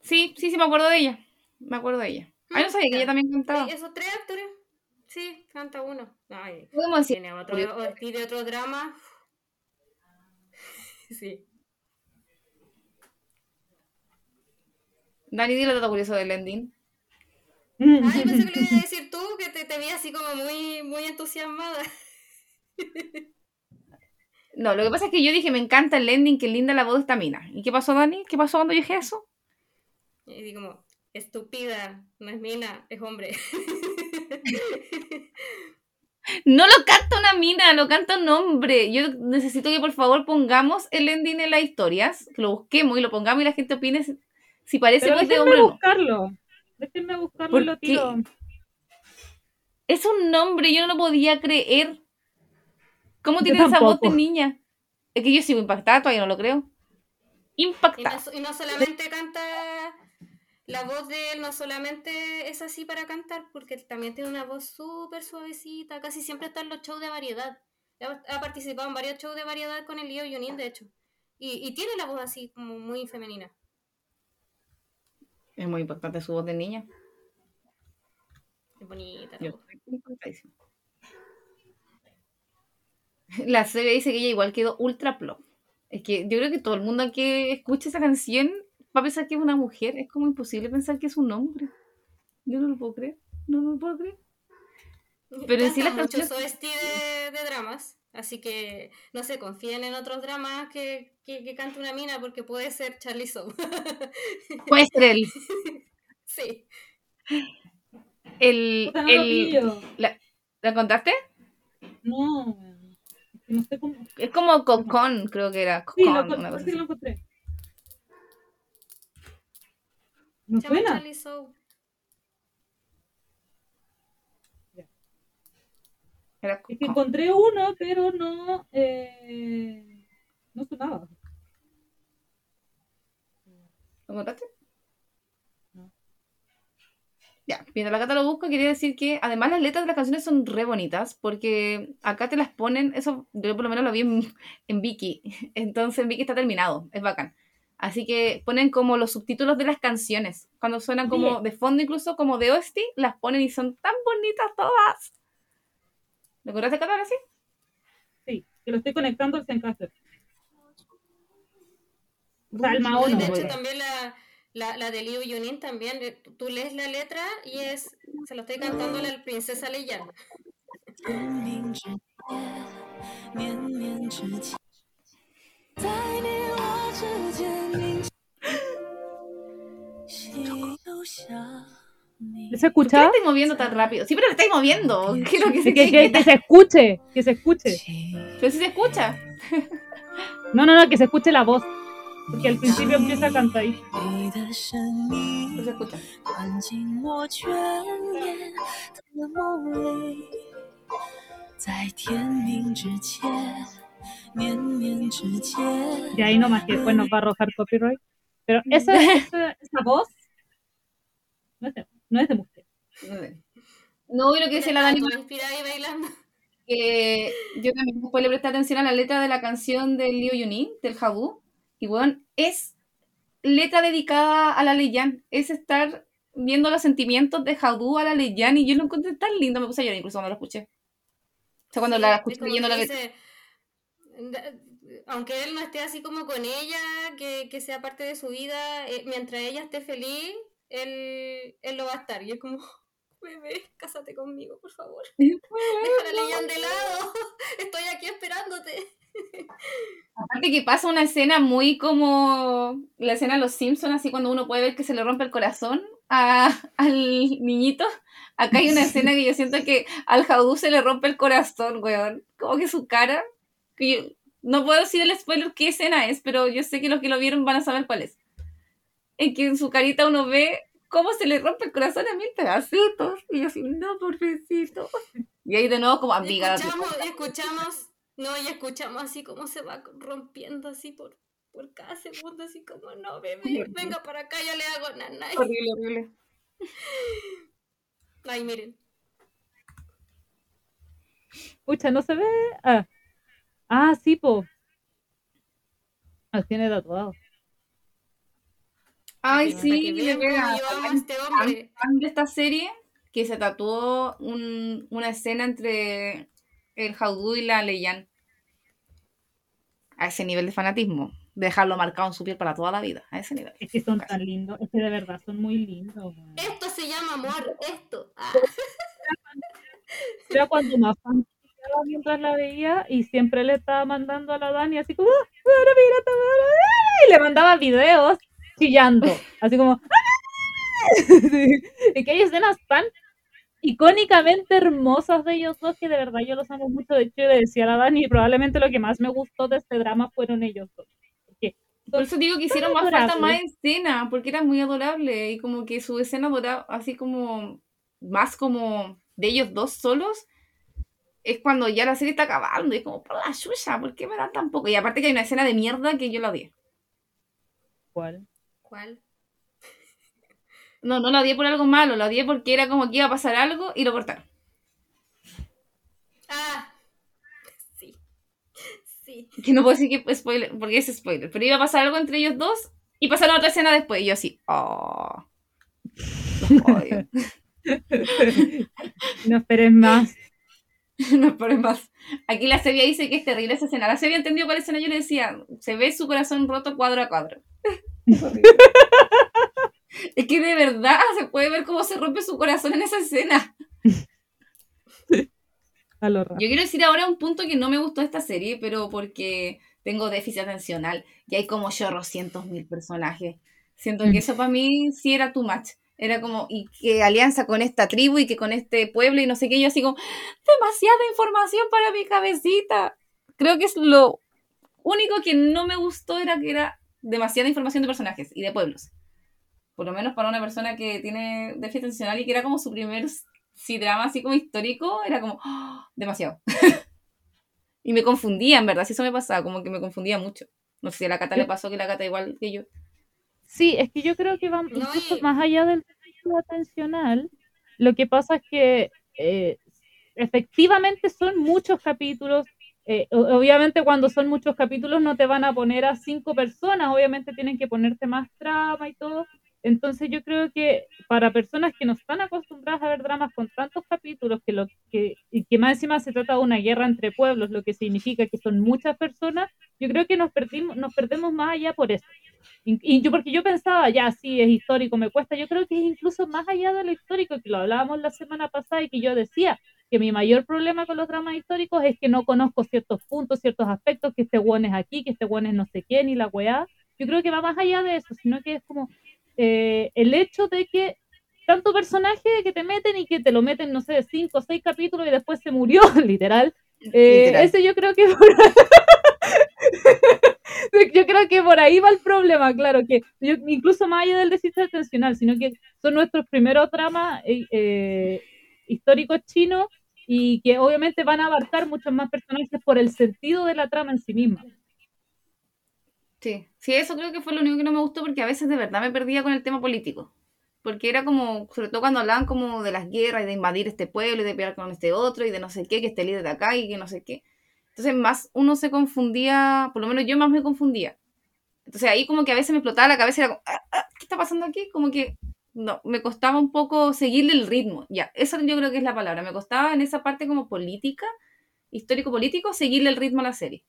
Sí, sí, sí, me acuerdo de ella. Me acuerdo de ella. Ay, no sabía que ella también cantaba. Esos tres actores, sí, canta uno. Ay, Podemos decir. tiene otro de otro drama. Sí. Dani, dile dato curioso del ending. Ay, pensé que lo ibas a decir tú, que te, te vi así como muy, muy entusiasmada. No, lo que pasa es que yo dije, me encanta el ending, que linda la voz de esta mina. ¿Y qué pasó, Dani? ¿Qué pasó cuando yo dije eso? Y digo como, estúpida, no es mina, es hombre. No lo canta una mina, lo canta un hombre. Yo necesito que por favor pongamos el ending en las historias, que lo busquemos y lo pongamos y la gente opine si, parece Pero voz de déjenme hombre o no. buscarlo. Déjenme buscarlo y lo tiro. Es un nombre, yo no lo podía creer. ¿Cómo Yo tiene esa voz de niña? Es que yo sigo impactada, todavía no lo creo. Y no, Impactada. y no solamente canta, la voz de él no solamente es así para cantar, porque también tiene una voz súper suavecita, casi siempre está en los shows de variedad. Ha, participado en varios shows de variedad con el Leo Yunin, de hecho. Y, y tiene la voz así como muy femenina. Es muy impactante su voz de niña. Es bonita. la Yo voz. estoy impactadísima. La CB dice que ella igual quedó ultra plop. Es que yo creo que todo el mundo que escuche esa canción va a pensar que es una mujer. Es como imposible pensar que es un hombre. Yo no lo puedo creer. No, no lo puedo creer. Pero en sí las canciones- OST de, de dramas, así que no se confíen en otros dramas que, que, que cante una mina, porque puede ser Charlie Soul. Puede ser él. sí. El, Puta, no lo el-. ¿la, ¿La contaste? No, no sé cómo. Es como Cocón, creo que era. Sí, lo, una cosa sí lo encontré. ¿No Se suena? Charlie Soul. Era Es que encontré uno, pero no. Eh, no sonaba. ¿Lo encontraste? No. Ya, mientras la Cata lo busca, quería decir que además las letras de las canciones son re bonitas, porque acá te las ponen, eso yo por lo menos lo vi en, en Viki, entonces en Viki está terminado, es bacán. Así que ponen como los subtítulos de las canciones, cuando suenan como Bien. de fondo incluso, como de OST, las ponen y son tan bonitas todas. ¿Lo encontraste, Cata, ahora sí? Sí, que lo estoy conectando al Zencaster. O sea, al No, Mao y no. de hecho bueno. también la, la, la de Liu Yunin también, eh, tú- tú lees la letra y es, se lo estoy cantando a la princesa Leia. ¿Se escucha? ¿Por qué estáis moviendo tan rápido? Sí, pero la estáis moviendo. Quiero que se, que, que, que se escuche. Que se escuche. Sí. Pero si se escucha. No, no, no, que se escuche la voz. Porque al principio empieza a cantar ahí. No se escucha. De ahí nomás que después nos va a arrojar copyright. Pero esa, esa, esa voz no es, de, no es de mujer. No, y lo que decía la Dani. Que yo también después le presté atención a la letra de la canción del Liu Yunin, del Jabú. Y bueno, es letra dedicada a la Leyan. Es estar viendo los sentimientos de Jadú a la Leyan. Y yo lo encontré tan lindo, me puse a llorar incluso cuando lo escuché. O sea, cuando sí, la escuché leyendo la letra. Dice aunque él no esté así como con ella, que, que sea parte de su vida, eh, mientras ella esté feliz, él, él lo va a estar. Y es como, bebé, cásate conmigo, por favor. Deja la leyenda de lado. Estoy aquí esperándote. Aparte que pasa una escena muy como la escena de los Simpsons, así cuando uno puede ver que se le rompe el corazón a- al niñito. Acá hay una escena que yo siento que al Jaudú se le rompe el corazón, weón. Como que su cara. Que yo- no puedo decir el spoiler qué escena es, pero yo sé que los que lo vieron van a saber cuál es. En que en su carita uno ve cómo se le rompe el corazón a mil pedacitos. Y yo así, no, pobrecito. Y ahí de nuevo como amiga. escuchamos, y escuchamos, no, y escuchamos así como se va rompiendo así por, por cada segundo, así como, no, bebé, venga para acá, yo le hago nanay. Horrible, horrible. Ay, miren. Pucha, no se ve. Ah, ah sí, po. Las tiene tatuado. Ay, sí, que a este hombre. fan de esta serie que se tatuó un- una escena entre el Jaudú y la Leyan. A ese nivel de fanatismo. De dejarlo marcado en su piel para toda la vida. A ese nivel. Es que son tan lindos. Es que de verdad son muy lindos. Esto se llama amor, esto. Ah. Era cuando más fan mientras la veía y siempre le estaba mandando a la Dani así como, "Ah, mira, mira, Tamara", y le mandaba videos chillando, así como, y que hay escenas tan icónicamente hermosas de ellos dos que de verdad yo los amo mucho. De hecho, yo le decía a la Dani, probablemente lo que más me gustó de este drama fueron ellos dos. Porque Por eso digo que hicieron más falta adorables. más escena, porque era muy adorable y como que su escena duraba así como más como de ellos dos solos. Es cuando ya la serie está acabando y es como, por la chucha, ¿por qué me dan tan poco? Y aparte que hay una escena de mierda que yo la odié. ¿Cuál? ¿Cuál? No, no la odié por algo malo, la odié porque era como que iba a pasar algo y lo cortaron. Ah, sí. Sí. Que no puedo decir que es spoiler, porque es spoiler, pero iba a pasar algo entre ellos dos y pasaron otra escena después. Y yo así, oh. Los odio. No esperes más. no esperes más. Aquí la serie dice que es terrible esa escena. La serie entendió cuál escena yo le decía, se ve su corazón roto cuadro a cuadro. es que de verdad se puede ver cómo se rompe su corazón en esa escena. A lo raro. Yo quiero decir ahora un punto que no me gustó de esta serie, pero porque tengo déficit atencional y hay como chorrocientos mil personajes. Siento Mm. que eso para mí sí era too much. Era como, y que alianza con esta tribu y que con este pueblo y no sé qué. Yo así como, demasiada información para mi cabecita. Creo que es lo único que no me gustó era que era demasiada información de personajes y de pueblos. Por lo menos para una persona que tiene déficit atencional y que era como su primer si drama así como histórico, era como ¡ah! demasiado. y me confundía, en verdad, si eso me pasaba, como que me confundía mucho. No sé si a la Cata le pasó que la Cata igual que yo. Sí, es que yo creo que va No, incluso más allá del déficit atencional. Lo que pasa es que eh, efectivamente son muchos capítulos. eh, obviamente cuando son muchos capítulos no te van a poner a cinco personas, obviamente tienen que ponerte más trama y todo. Entonces yo creo que para personas que no están acostumbradas a ver dramas con tantos capítulos, que lo que, y que más encima se trata de una guerra entre pueblos, lo que significa que son muchas personas, yo creo que nos perdimos, nos perdemos más allá por eso. Y, y yo, porque yo pensaba, ya, sí, es histórico, me cuesta, yo creo que es incluso más allá de lo histórico, que lo hablábamos la semana pasada y que yo decía que mi mayor problema con los dramas históricos es que no conozco ciertos puntos, ciertos aspectos, que este weón es aquí, que este weón es no sé quién y la weá. Yo creo que va más allá de eso, sino que es como eh, el hecho de que tanto personaje que te meten y que te lo meten, no sé, cinco o seis capítulos y después se murió, literal. Eh, Literal. Ese yo creo que yo creo que por ahí va el problema, claro, que yo- incluso más allá del déficit atencional, sino que son nuestros primeros dramas eh, eh, históricos chinos y que obviamente van a abarcar muchos más personajes por el sentido de la trama en sí misma. Sí, sí, eso creo que fue lo único que no me gustó porque a veces de verdad me perdía con el tema político. Porque era como, sobre todo cuando hablaban como de las guerras y de invadir este pueblo y de pelear con este otro y de no sé qué, que este líder de acá y que no sé qué. Entonces más uno se confundía, por lo menos yo más me confundía. Entonces ahí como que a veces me explotaba la cabeza y era como, "Ah, ah, ¿qué está pasando aquí? Como que no, me costaba un poco seguirle el ritmo. Ya, eso yo creo que es la palabra. Me costaba en esa parte como política, histórico-político, seguirle el ritmo a la serie.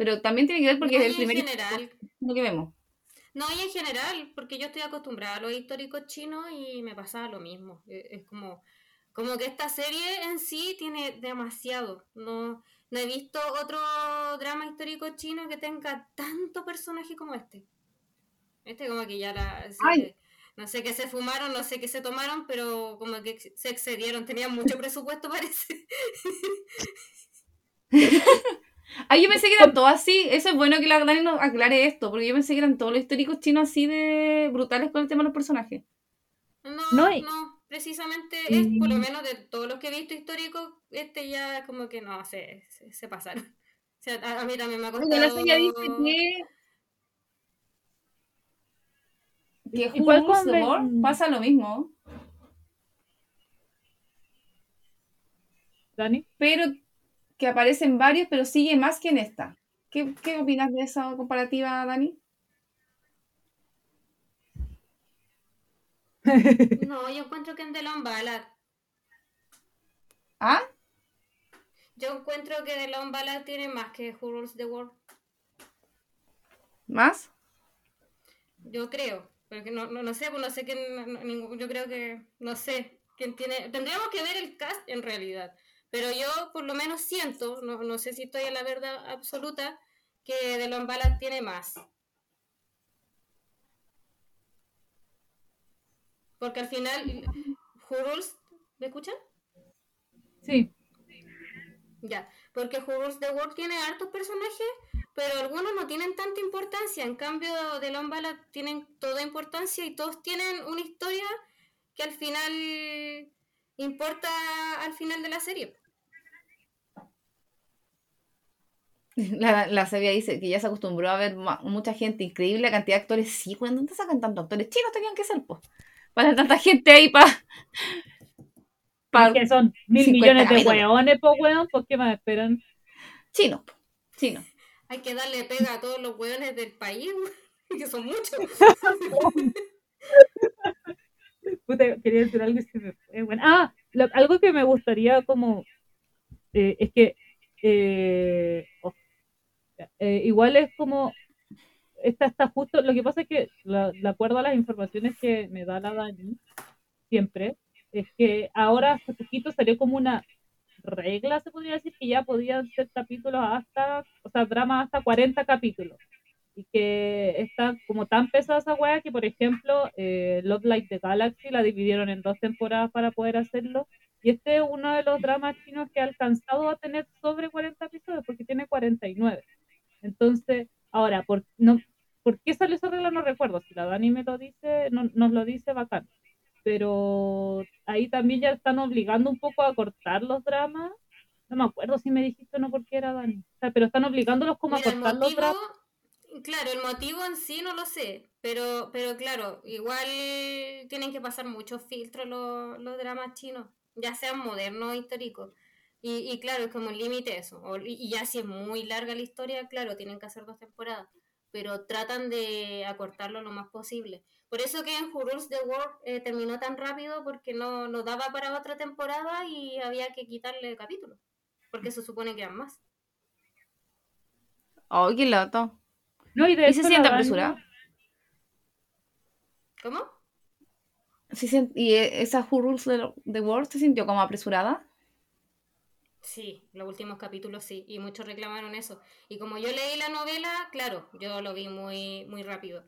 Pero también tiene que ver porque No, es el primer general. que vemos. No, y en general, porque yo estoy acostumbrada a los históricos chinos y me pasaba lo mismo. Eh, Es como, como que esta serie en sí tiene demasiado. No, no he visto otro drama histórico chino que tenga tanto personaje como este. Este como que ya la... no sé qué se fumaron, no sé qué se tomaron, pero como que se excedieron. Tenían mucho presupuesto, parece. Ah, yo pensé que eran todos así. Eso es bueno que la Dani nos aclare esto, porque yo pensé que eran todos los históricos chinos así de brutales con el tema de los personajes. No, No, no, precisamente es, por lo menos de todos los que he visto históricos, este ya como que no, se, se, se pasaron. O sea, a, a mí también me ha costado... la señora dice que. Que Igual con World pasa lo mismo. Dani. pero que aparecen varios, pero sigue más que en esta. ¿Qué, qué opinas de esa comparativa, Dani? No, yo encuentro que en The Long Ballad. ¿Ah? Yo encuentro que The Long Ballad tiene más que Who Rules the World. ¿Más? Yo creo. Porque no, no, no sé, pues no sé quién. no- no- ningún- yo creo que. No sé quién tiene. Tendríamos que ver el cast en realidad. Pero yo por lo menos siento, no, no sé si estoy en la verdad absoluta, que The Long Ballad tiene más. Porque al final. Who Rules. ¿Me escuchan? Sí, Ya, porque Rules the World tiene hartos personajes, pero algunos no tienen tanta importancia. En cambio, The Long Ballad tienen toda importancia y todos tienen una historia que al final importa al final de la serie. La, la Sevilla dice que ya se acostumbró a ver mucha gente, increíble la cantidad de actores. Sí, ¿cuándo ¿dónde sacan tantos actores? Chinos tenían que ser, pues. Para tanta gente ahí, para. que son mil 50 millones de hueones, po weón, ¿por qué más esperan? Chinos, po. chinos. Hay que darle pega a todos los hueones del país, que son muchos. Puta, quería decir algo y se me fue. Bueno, ah, lo- algo que me gustaría como eh, es que eh, oh, eh, igual es como esta está justo, lo que pasa es que de acuerdo a las informaciones que me da la Dani siempre, es que ahora hace poquito salió como una regla, se podría decir, que ya podían ser capítulos hasta, o sea, dramas hasta 40 capítulos. Y que está como tan pesada esa wea que, por ejemplo, eh, Love Like the Galaxy la dividieron en dos temporadas para poder hacerlo. Y este es uno de los dramas chinos que ha alcanzado a tener sobre 40 episodios, porque tiene 49. Entonces, ahora, ¿por, no, ¿por qué salió esa regla? No recuerdo. Si la Dani me lo dice, no, nos lo dice bacán. Pero ahí también ya están obligando un poco a cortar los dramas. No me acuerdo si me dijiste o no porque era Dani. O sea, pero están obligándolos como Mira, a cortar los dramas. claro, el motivo en sí no lo sé, pero, pero claro, igual tienen que pasar muchos filtros los, los dramas chinos, ya sean modernos o históricos. Y, y claro, es como un límite eso. o- y ya si es muy larga la historia, claro, tienen que hacer dos temporadas, pero tratan de acortarlo lo más posible. Por eso que en Who Rules the World eh, terminó tan rápido porque no, no daba para otra temporada y había que quitarle capítulos, porque se supone que eran más. Ay, qué loto. No, y de ¿Y se hecho siente apresurada? ¿Cómo? ¿Sí sien- ¿Y e- esa Who Rules the, the World se sintió como apresurada? Sí, los últimos capítulos sí, y muchos reclamaron eso. Y como yo leí la novela, claro, yo lo vi muy, muy rápido.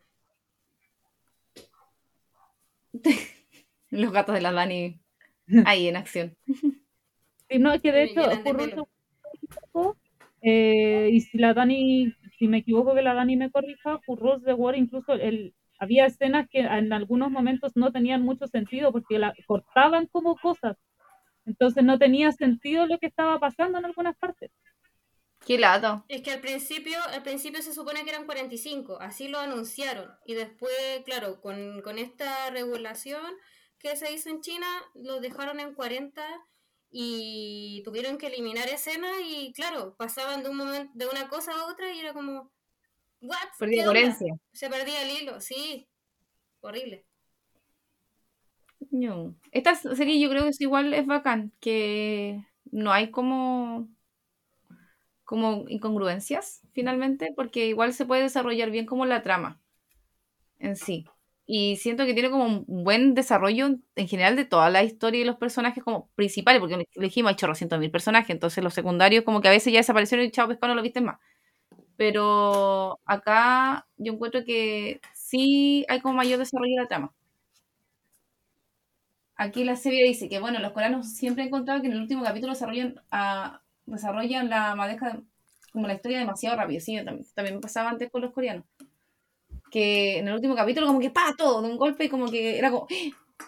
Los gatos de la Dani ahí en acción. Sí, no, es que de Me hecho, de World, eh, y si la Dani, si me equivoco que la Dani me corrija, Rules the World incluso el, había escenas que en algunos momentos no tenían mucho sentido porque la cortaban como cosas. Entonces no tenía sentido lo que estaba pasando en algunas partes. Qué lato. Es que al principio, al principio se supone que eran 45, así lo anunciaron. Y después, claro, con, con esta regulación que se hizo en China, lo dejaron en 40 y tuvieron que eliminar escenas y claro, pasaban de un momento, de una cosa a otra y era como, ¿what? Perdí ¿Qué la onda?". coherencia. Se perdía el hilo, sí. Horrible. No. Esta serie yo creo que es igual es bacán, que no hay como como incongruencias finalmente, porque igual se puede desarrollar bien como la trama en sí. Y siento que tiene como un buen desarrollo en general de toda la historia y los personajes como principales, porque le dijimos hay chorrocientos mil personajes, entonces los secundarios como que a veces ya desaparecieron y chao pescado no lo viste más. Pero acá yo encuentro que sí hay como mayor desarrollo de la trama. Aquí la serie dice que, bueno, los coreanos siempre han encontrado que en el último capítulo desarrollan, ah, desarrollan la madeja, como la historia demasiado rápido. Sí, también, también me pasaba antes con los coreanos. Que en el último capítulo como que pa, todo de un golpe y como que era como,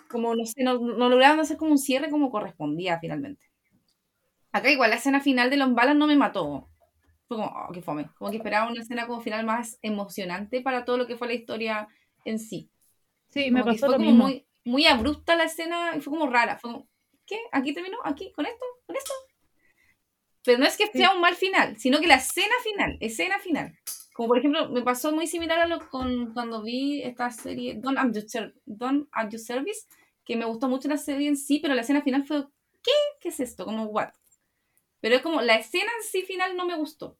como no sé, no, no lograban hacer como un cierre como correspondía finalmente. Acá igual la escena final de los balas no me mató. Fue como, oh, qué fome. Como que esperaba una escena como final más emocionante para todo lo que fue la historia en sí. Sí, me Como pasó lo mismo. muy, muy abrupta la escena y fue como rara. Fue como, ¿qué? ¿Aquí terminó? ¿Aquí? ¿Con esto? ¿Con esto? Pero no es que sea un mal final, sino que la escena final, escena final. Como por ejemplo, me pasó muy similar a lo con cuando vi esta serie Don't at Your, Don't at Your Service, que me gustó mucho la serie en sí, pero la escena final fue, ¿qué? ¿Qué es esto? Como, what? Pero es como, la escena en sí final no me gustó.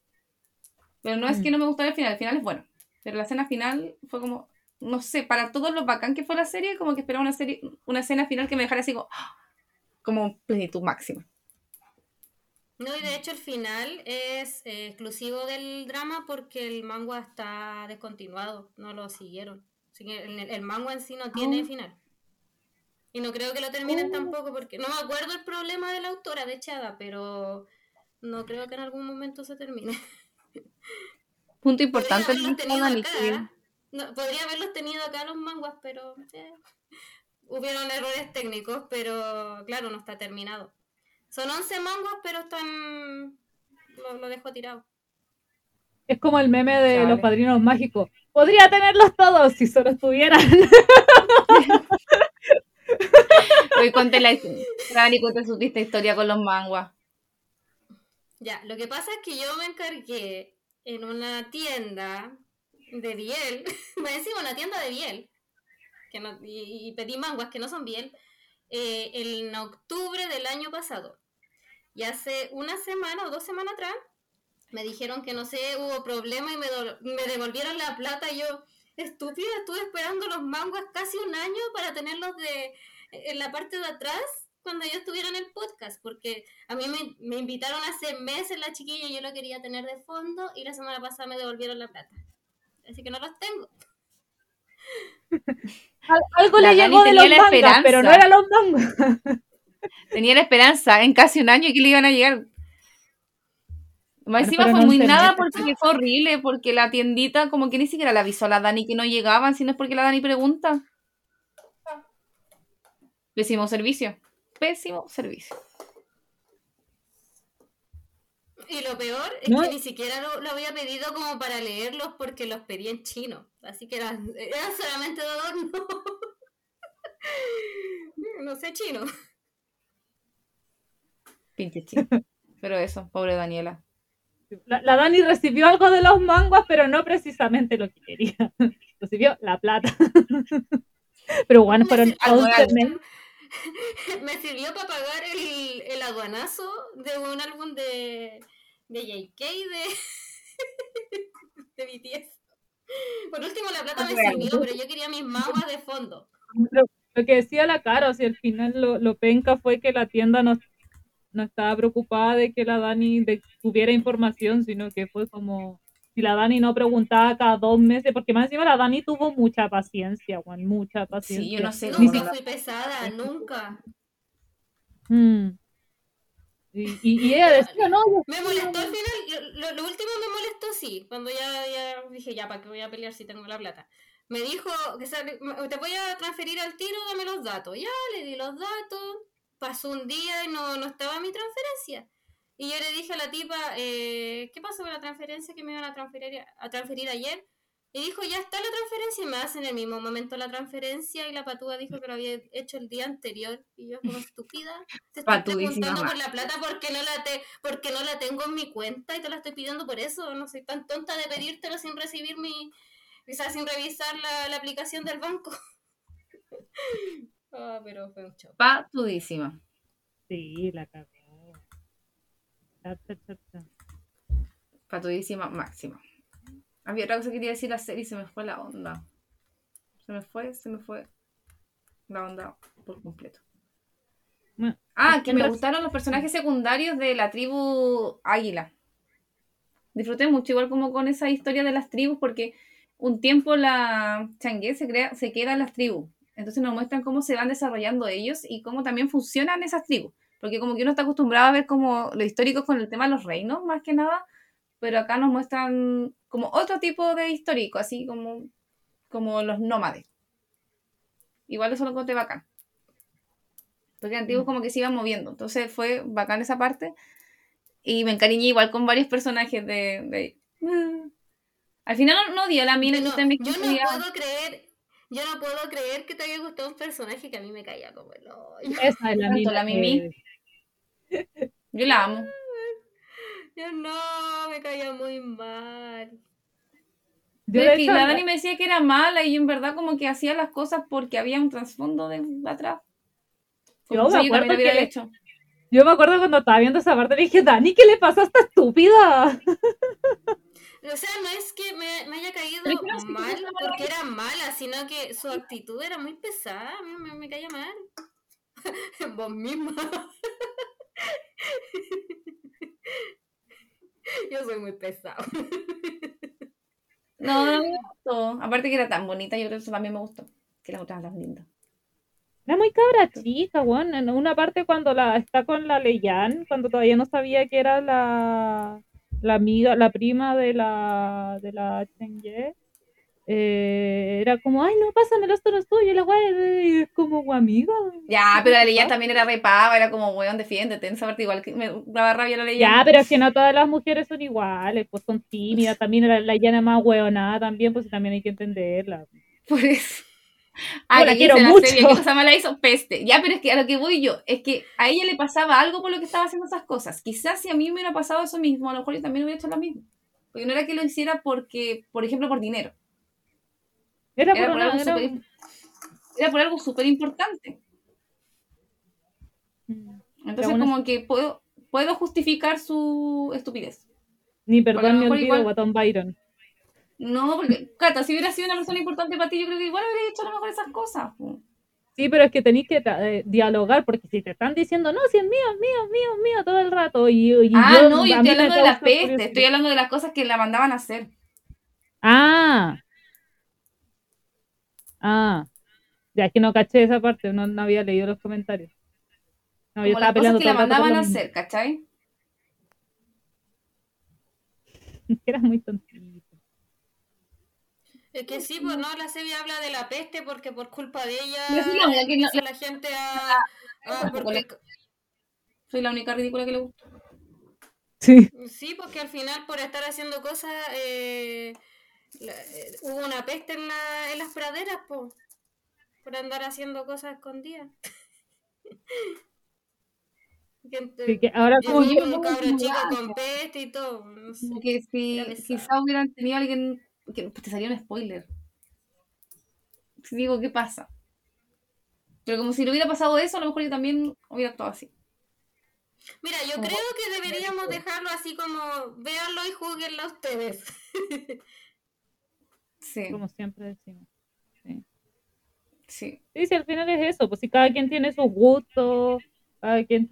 Pero no es que no me gustara el final, el final es bueno. Pero la escena final fue como, no sé, para todos los bacán que fue la serie, como que esperaba una serie, una escena final que me dejara así como, ¡ah! como plenitud máxima. No, y de hecho el final es eh, exclusivo del drama porque el manga está descontinuado, no lo siguieron. Así que el, el manga en sí no tiene Ah. final. Y no creo que lo terminen tampoco porque no me acuerdo el problema de la autora de Chada, pero no creo que en algún momento se termine. Punto importante acá, ¿eh? No, podría haberlos tenido acá los manguas, pero eh, hubieron errores técnicos, pero claro, no está terminado. Son 11 manguas, pero están... Lo, lo dejo tirado. Es como el meme de los padrinos mágicos. Podría tenerlos todos si solo estuvieran. Hoy conté la Dani, cuenta su triste historia con los manguas. Ya, lo que pasa es que yo me encargué en una tienda de Biel, me encima una tienda de Biel, que no, y, pedí manguas que no son Biel, eh, en octubre del año pasado. Y hace una semana o dos semanas atrás me dijeron que no sé, hubo problema y me, me devolvieron la plata y yo, estúpida, estuve esperando los manguas casi un año para tenerlos de en la parte de atrás cuando yo estuviera en el podcast, porque a mí me, me invitaron hace meses la chiquilla y yo lo quería tener de fondo y la semana pasada me devolvieron la plata. Así que no los tengo. Al- Algo La le Dani llegó de tenía los la mangas, esperanza. pero no eran los mangas. Tenía la esperanza en casi un año que le iban a llegar. Más encima fue no muy nada porque fue horrible, porque la tiendita como que ni siquiera le avisó a la Dani que no llegaban, sino es porque la Dani pregunta. Pésimo servicio. Pésimo servicio. Y lo peor es No. que ni siquiera lo, lo había pedido como para leerlos porque los pedí en chino. Así que eran, eran solamente de adorno. no sé chino. Pinche chico. Pero eso, pobre Daniela. La, la Dani recibió algo de los manguas, pero no precisamente lo que quería. Recibió la plata. Pero bueno, fueron Algo 11 algo. meses. me sirvió para pagar el, el aduanazo de un álbum de, de JK de, de BTS. Por último, la plata me sirvió, pero yo quería mis manguas de fondo. Lo, lo que decía la cara, o sea, al final lo, lo penca fue que la tienda no, no estaba preocupada de que la Dani de- tuviera información, sino que fue como si la Dani no preguntaba cada dos meses, porque más encima la Dani tuvo mucha paciencia, Juan, mucha paciencia. Sí, yo no sé Nunca no fui pesada, nunca. Mm. Y, y- y ella decía, no, yo- Me molestó al final, lo, lo último me molestó, sí, cuando ya, ya dije, ya, ¿para qué voy a pelear si tengo la plata? Me dijo, que te voy a transferir al tiro, dame los datos. Ya, le di los datos, pasó un día y no, no estaba mi transferencia. Y yo le dije a la tipa, eh, ¿qué pasó con la transferencia que me iban a transferir, a transferir ayer? Y dijo, ya está la transferencia y me hacen en el mismo momento la transferencia y la patúa dijo que lo había hecho el día anterior. Y yo como estúpida, te estoy preguntando por la plata porque no la te, porque no la tengo en mi cuenta y te la estoy pidiendo por eso. No soy tan tonta de pedírtelo sin recibir mi, quizás sin revisar la, la aplicación del banco. Ah, pero fue un show. Patudísima. sí, la cagó. Patudísima máxima. Había otra cosa que quería decir la serie y se me fue la onda. Se me fue, se me fue la onda por completo. Bueno, Ah, que me gustaron los personajes secundarios de la tribu Águila. Disfruté mucho igual como con esa historia de las tribus porque un tiempo la Changué se, crea, se queda en las tribus. Entonces nos muestran cómo se van desarrollando ellos y cómo también funcionan esas tribus. Porque como que uno está acostumbrado a ver como lo histórico con el tema de los reinos, más que nada, pero acá nos muestran como otro tipo de histórico, así como, como los nómades. Igual eso lo encontré bacán. Porque antiguos como que se iban moviendo. Entonces fue bacán esa parte. Y me encariñé igual con varios personajes de... de- Mm. Al final no, no a la mina que No, está en mi yo no puedo creer, yo no puedo creer que te haya gustado un personaje que a mí me caía como el hoyo. Esa es la la Mimi. que- Yo la amo. Yo no, me caía muy mal. Yo, la Dani me decía que era mala y en verdad como que hacía las cosas porque había un trasfondo de atrás. Yo Como me yo acuerdo hubiera que- hecho. yo me acuerdo cuando estaba viendo esa parte, dije, Dani, ¿qué le pasa a esta estúpida? O sea, no es que me, me haya caído no, mal porque era mala, sino que su actitud era muy pesada. A mí me, me caía mal. Vos misma. Yo soy muy pesado. No, no me gustó. Aparte que era tan bonita, yo creo que eso también me gustó. Que las otras eran lindas. Era muy cabra chica, weón. En una parte cuando la está con la Leyan, cuando todavía no sabía que era la, la amiga, la prima de la de la Chengye, eh, era como, ay no, pásamelo, esto no es tuyo, y la weá, y es como amiga. Ya, pero la Leia también era repava, era como, weón, defiéndete. En esa parte igual que me daba rabia la Leia. Ya, pero es que no todas las mujeres son iguales, pues son tímidas, también la, la Yana más hueonada también, pues también hay que entenderla. Por eso. Ah, la que quiero la mucho. serie, ¿Qué cosa mala hizo? Peste. Ya, pero es que a lo que voy yo, es que a ella le pasaba algo por lo que estaba haciendo esas cosas. Quizás si a mí me hubiera pasado eso mismo, a lo mejor yo también hubiera hecho lo mismo. Porque no era que lo hiciera porque, por ejemplo, por dinero. Era Era por una- algo era- súper era por algo súper importante. Mm. Entonces, como que puedo, puedo justificar su estupidez. Ni perdón ni olvido, Guatón Byron. No, porque, Cata, si hubiera sido una persona importante para ti, yo creo que igual habría hecho a lo mejor esas cosas. po. Sí, pero es que tenéis que eh, dialogar, porque si te están diciendo, no, si es mío, es mío, es mío, es mío, todo el rato. Y, y Ah, yo, no, yo estoy hablando de la causa peste, curiosidad. estoy hablando de las cosas que la mandaban a hacer. Ah. Ah. Ya es que no caché esa parte, no, no había leído los comentarios. No, yo estaba las cosas peleando que por mandaban a hacer, ¿cachai? Eras muy tontito. Es que sí, pues no, la serie habla de la peste porque por culpa de ella Yo soy la única que no- la gente a... a- porque- le- Soy la única ridícula que le gusta. Sí. Sí, porque al final por estar haciendo cosas eh, la- eh, hubo una peste en, la, en las praderas, po, por andar haciendo cosas escondidas. Que que ahora como yo, un cabro como chico con peste y todo. No sé. Como que si Ya pesado. quizá hubieran tenido alguien. Que, pues te salió un spoiler. Si digo, ¿qué pasa? Pero como si le hubiera pasado eso, a lo mejor yo también hubiera actuado así. Mira, yo Como- creo que deberíamos dejarlo así como véanlo y juzguenlo ustedes. Sí, como siempre decimos. sí. Sí, sí, al final es eso, pues si cada quien tiene sus gustos, cada quien,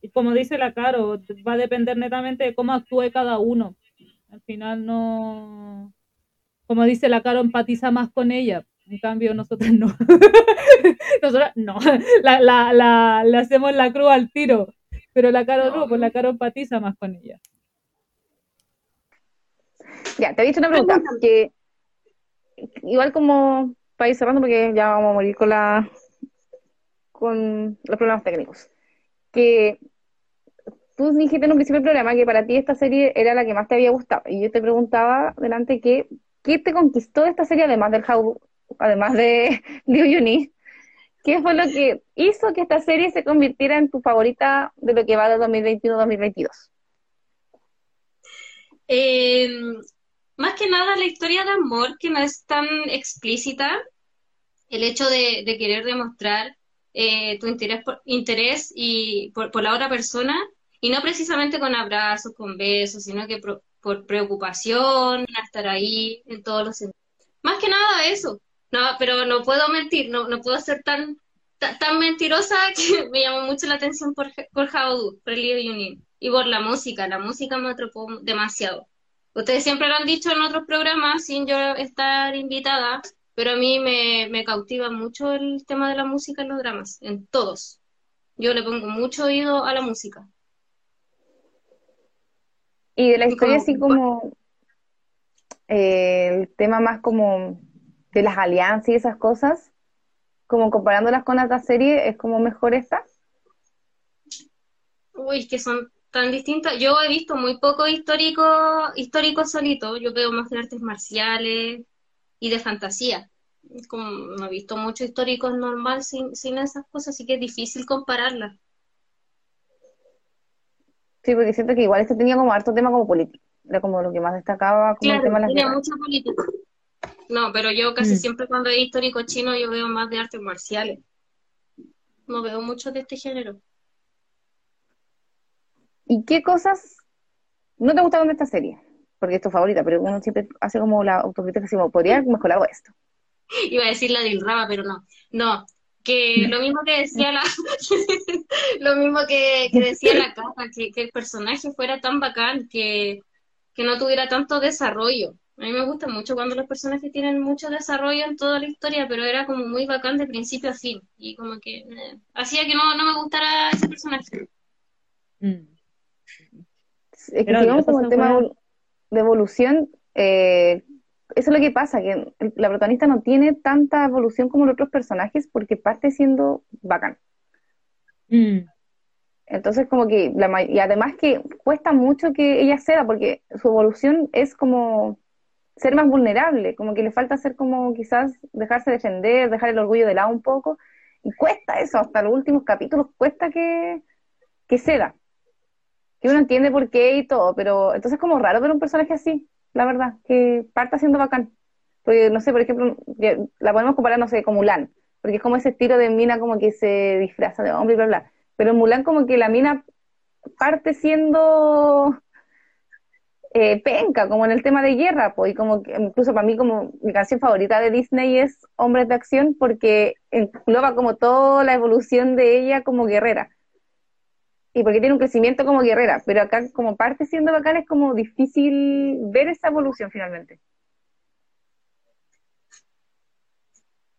y como dice la Caro, va a depender netamente de cómo actúe cada uno. Al final no, como dice la Caro, empatiza más con ella, en cambio nosotros no. Nosotros no, la, la, la, le hacemos la cruz al tiro, pero la Caro no, pues la Caro empatiza más con ella. Ya, te he dicho una pregunta que igual como para ir cerrando porque ya vamos a morir con la con los problemas técnicos. Que tú dijiste en un principio del programa que para ti esta serie era la que más te había gustado y yo te preguntaba delante que ¿qué te conquistó esta serie además del How, además de Liu Yuni? ¿Qué fue lo que hizo que esta serie se convirtiera en tu favorita de lo que va de 2021-2022? Eh, más que nada la historia de amor que no es tan explícita, el hecho de, de querer demostrar eh, tu interés por, la otra persona y no precisamente con abrazos, con besos, sino que pro- por preocupación, estar ahí en todos los sentidos. Más que nada eso. No, pero no puedo mentir, no, no puedo ser tan, ta- tan, mentirosa que me llamó mucho la atención por, por How, por Leo Yunin. Y por la música, la música me atrapó demasiado. Ustedes siempre lo han dicho en otros programas sin yo estar invitada, pero a mí me, me cautiva mucho el tema de la música en los dramas, en todos. Yo le pongo mucho oído a la música. Y de la historia así como eh, el tema más como de las alianzas y esas cosas, como comparándolas con otras series, es como mejor esta. Uy, es que son tan distintas. Yo he visto muy poco histórico, histórico solito. Yo veo más de artes marciales y de fantasía. Como no he visto mucho histórico normal sin, sin esas cosas, así que es difícil compararlas. Sí, porque siento que igual este tenía como harto tema como político. Era como lo que más destacaba como el tema de las guerras. mucha política. No, pero yo casi Mm. siempre cuando es histórico chino yo veo más de artes marciales. No veo mucho de este género. ¿Y qué cosas no te gustaron de esta serie? Porque es tu favorita, pero uno siempre hace como la autocrítica, así como, podría haber mejorado esto. Iba a decir la del Raba, pero no. No, que lo mismo que decía la, lo mismo que, que decía la que, que el personaje fuera tan bacán, que, que no tuviera tanto desarrollo. A mí me gusta mucho cuando los personajes tienen mucho desarrollo en toda la historia, pero era como muy bacán de principio a fin. Y como que eh, hacía que no, no me gustara ese personaje. Mm. Es que si vamos como el tema de evolución, eh, eso es lo que pasa, que la protagonista no tiene tanta evolución como los otros personajes porque parte siendo bacán. Mm. Entonces, como que, la, y además que cuesta mucho que ella ceda, porque su evolución es como ser más vulnerable, como que le falta ser como quizás dejarse defender, dejar el orgullo de lado un poco, y cuesta eso, hasta los últimos capítulos cuesta que, que ceda, que uno entiende por qué y todo, pero entonces es como raro ver un personaje así, la verdad, que parta siendo bacán. Porque, no sé, por ejemplo, la podemos comparar, no sé, con Mulan, porque es como ese estilo de mina como que se disfraza de hombre y bla, bla. Pero en Mulan como que la mina parte siendo eh, penca, como en el tema de guerra, pues, y como que incluso para mí como mi canción favorita de Disney es Hombres de Acción, porque engloba como toda la evolución de ella como guerrera. Y porque tiene un crecimiento como guerrera, pero acá como parte siendo bacán es como difícil ver esa evolución finalmente.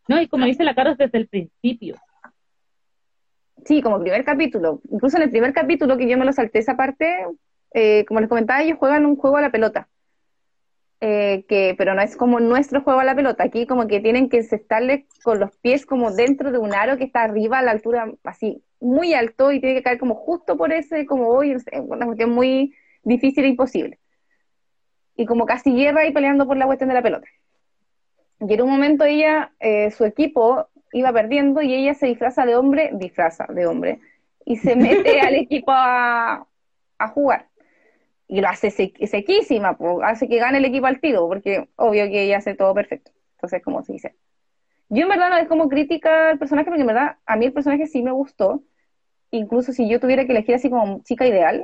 No, y como dice la Carlos desde el principio. Sí, como primer capítulo. Incluso en el primer capítulo, que yo me lo salté esa parte, eh, como les comentaba, ellos juegan un juego a la pelota. Eh, que, pero no es como nuestro juego a la pelota. Aquí como que tienen que estarle con los pies como dentro de un aro que está arriba a la altura así muy alto y tiene que caer como justo por ese, como hoy, sé, una cuestión muy difícil e imposible. Y como casi guerra y peleando por la cuestión de la pelota. Y en un momento ella, eh, su equipo iba perdiendo y ella se disfraza de hombre, disfraza de hombre, y se mete al equipo a, a jugar. Y lo hace sequísima, hace que gane el equipo al tiro, porque obvio que ella hace todo perfecto. Entonces, como se dice. Yo en verdad no es como crítica al personaje, porque en verdad a mí el personaje sí me gustó. Incluso si yo tuviera que elegir así como chica ideal,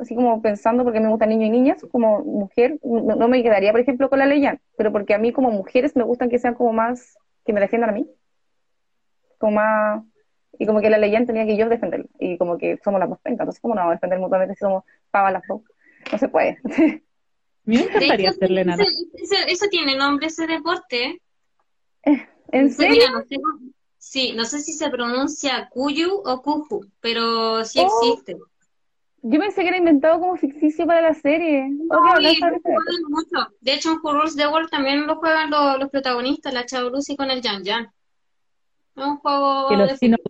así como pensando porque me gustan niños y niñas, como mujer, no, me quedaría, por ejemplo, con la Leyan, pero porque a mí como mujeres me gustan que sean como más, que me defiendan a mí. Como más, y como que la Leyan tenía que yo defenderla, y como que somos las dos pencas, entonces ¿cómo no vamos a defender mutuamente si somos pavas las dos? No se puede. A mí me De encantaría hecho, hacerle nada. eso tiene nombre ese deporte. ¿En Sí, serio? mira, no sé, cómo- sí, no sé si se pronuncia Kuyu o Kuju, pero sí Oh. existe. Yo pensé que era inventado como ficticio para la serie. No, y mucho. De hecho, en Who Rules the World también lo juegan los, los protagonistas, la Chao Lucy con el Yan Yan. Es un juego Que de los chinos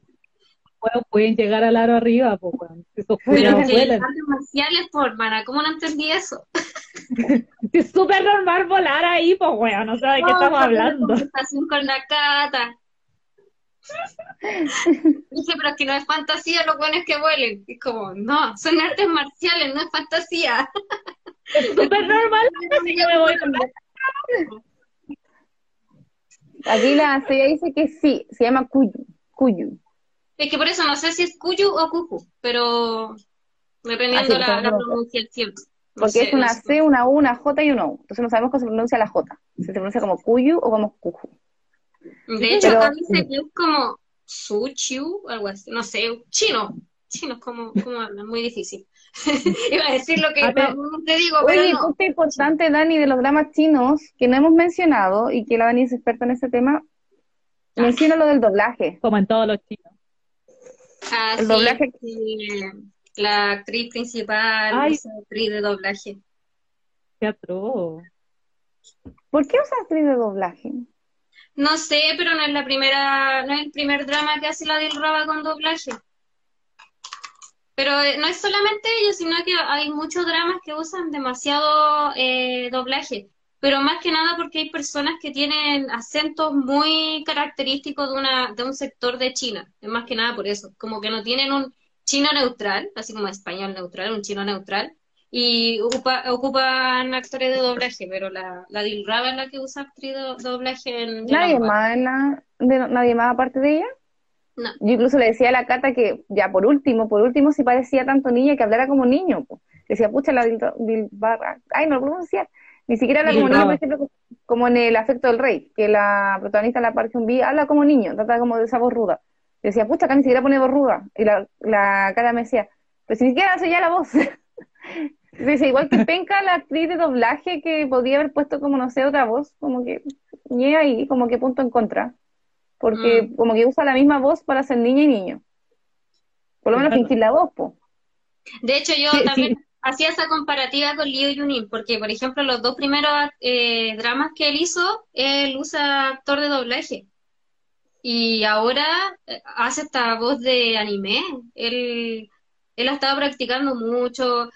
pueden llegar al aro arriba, pues, weón. Esos Pero que vuelan. artes marciales, por mana, ¿cómo no entendí eso? Es súper normal volar ahí, pues, weón. No sé de qué estamos hablando. conversación con la Cata. Dije, pero es que no es fantasía los buenos que vuelen. Y como, no, son artes marciales, no es fantasía. Es súper normal. Así que me voy con Aquí la CIA dice que sí, se llama Kuyu. Kuyu. Es que por eso no sé si es Kuyu o Kuju, pero dependiendo Ah, la, la pronunciación. No Porque sé, es una no sé. C, una U, una J y una U. Entonces no sabemos cómo se pronuncia la J. Si se pronuncia como Kuyu o como Kuju. De hecho, Pero- acá dice que es como Suchiu, algo así, no sé, chino. Chino, como, como hablan, muy difícil. Iba a decir lo que Ah, no te digo, pero Oye, no. punto importante, Dani, de los dramas chinos que no hemos mencionado y que la Dani es experta en ese tema. Menciona lo del doblaje. Como en todos los chinos. Ah, el sí, doblaje- sí, la actriz principal, Ay. esa actriz de doblaje. Teatro. ¿Por qué usa actriz de doblaje? No sé, pero no es la primera, no es el primer drama que hace la del Raba con doblaje. Pero eh, no es solamente ella, sino que hay muchos dramas que usan demasiado eh, doblaje. Pero más que nada porque hay personas que tienen acentos muy característicos de una, de un sector de China. Es más que nada por eso. Como que no tienen un chino neutral, así como español neutral, un chino neutral, y ocupa- ocupan actores de doblaje, pero la, la Dilraba es la que usa actriz de doblaje en Nadie más, en la- de- nadie más aparte de ella. No. Yo incluso le decía a la Cata que ya por último, por último, si parecía tanto niña que hablara como niño. po. Decía, pucha, la Dil- Dilbarra, ay, no lo pronunciar. Ni siquiera habla como niño, por Dilraba. ejemplo, como en El afecto del rey, que la protagonista, la Park Hyun-bi, habla como niño, trata como de esa voz ruda. Yo decía, pucha, acá ni siquiera pone voz ruda. Y la, la Cata me decía, pero si ni siquiera hace ya la voz. Dice, igual que penca la actriz de doblaje que podía haber puesto como, no sé, otra voz, como que, ni ahí, como que punto en contra. Porque Mm. como que usa la misma voz para ser niña y niño. Por lo menos Claro. fingir la voz, po. De hecho, yo Sí, también hacía esa comparativa con Liu Yunin, porque, por ejemplo, los dos primeros eh, dramas que él hizo, él usa actor de doblaje. Y ahora eh, hace esta voz de anime. Él, él ha estado practicando mucho,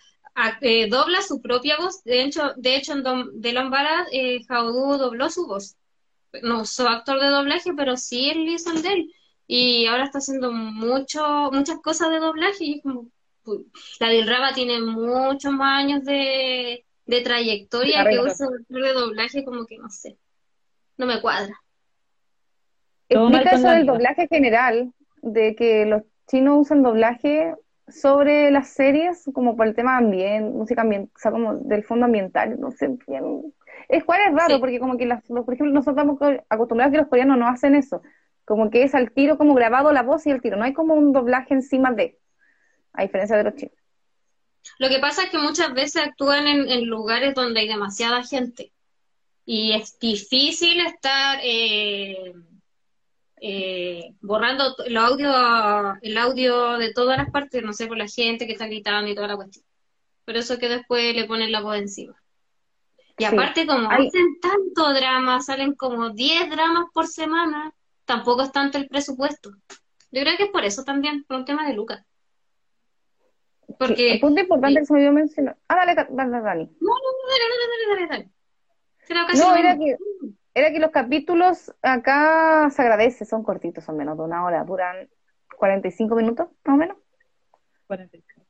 eh, dobla su propia voz. De hecho, de hecho en Dom- de Lombara, eh, dobló su voz. No usó actor de doblaje, pero sí él hizo el de él. Y ahora está haciendo mucho, muchas cosas de doblaje y es como, la Dilraba tiene muchos más años de, de trayectoria que usa actor de doblaje, como que no sé, no me cuadra. Explica eso del doblaje general, de que los chinos usan doblaje sobre las series como por el tema ambiente, música ambiental, o sea, como del fondo ambiental, no sé bien. Es cual es raro, Sí. porque como que las, los- por ejemplo, nosotros estamos co- acostumbrados que los coreanos no hacen eso, como que es al tiro como grabado la voz y el tiro, no hay como un doblaje encima de, a diferencia de los chinos. Lo que pasa es que muchas veces actúan en, en lugares donde hay demasiada gente y es difícil estar eh, eh, borrando el audio, el audio de todas las partes, no sé, por la gente que está gritando y toda la cuestión. Por eso que después le ponen la voz encima. Y Sí. aparte, como Hay- hacen tanto drama, salen como 10 dramas por semana, tampoco es tanto el presupuesto. Yo creo que es por eso también, por un tema de Lucas. Sí, Porque un punto importante que se me olvidó mencionar. Ah, dale, dale, Dani. no, no, no, dale, dale, dale, dale, dale. Será casi No, era que, era que los capítulos acá se agradece, son cortitos, son menos de una hora, duran 45 minutos, más o menos. 45.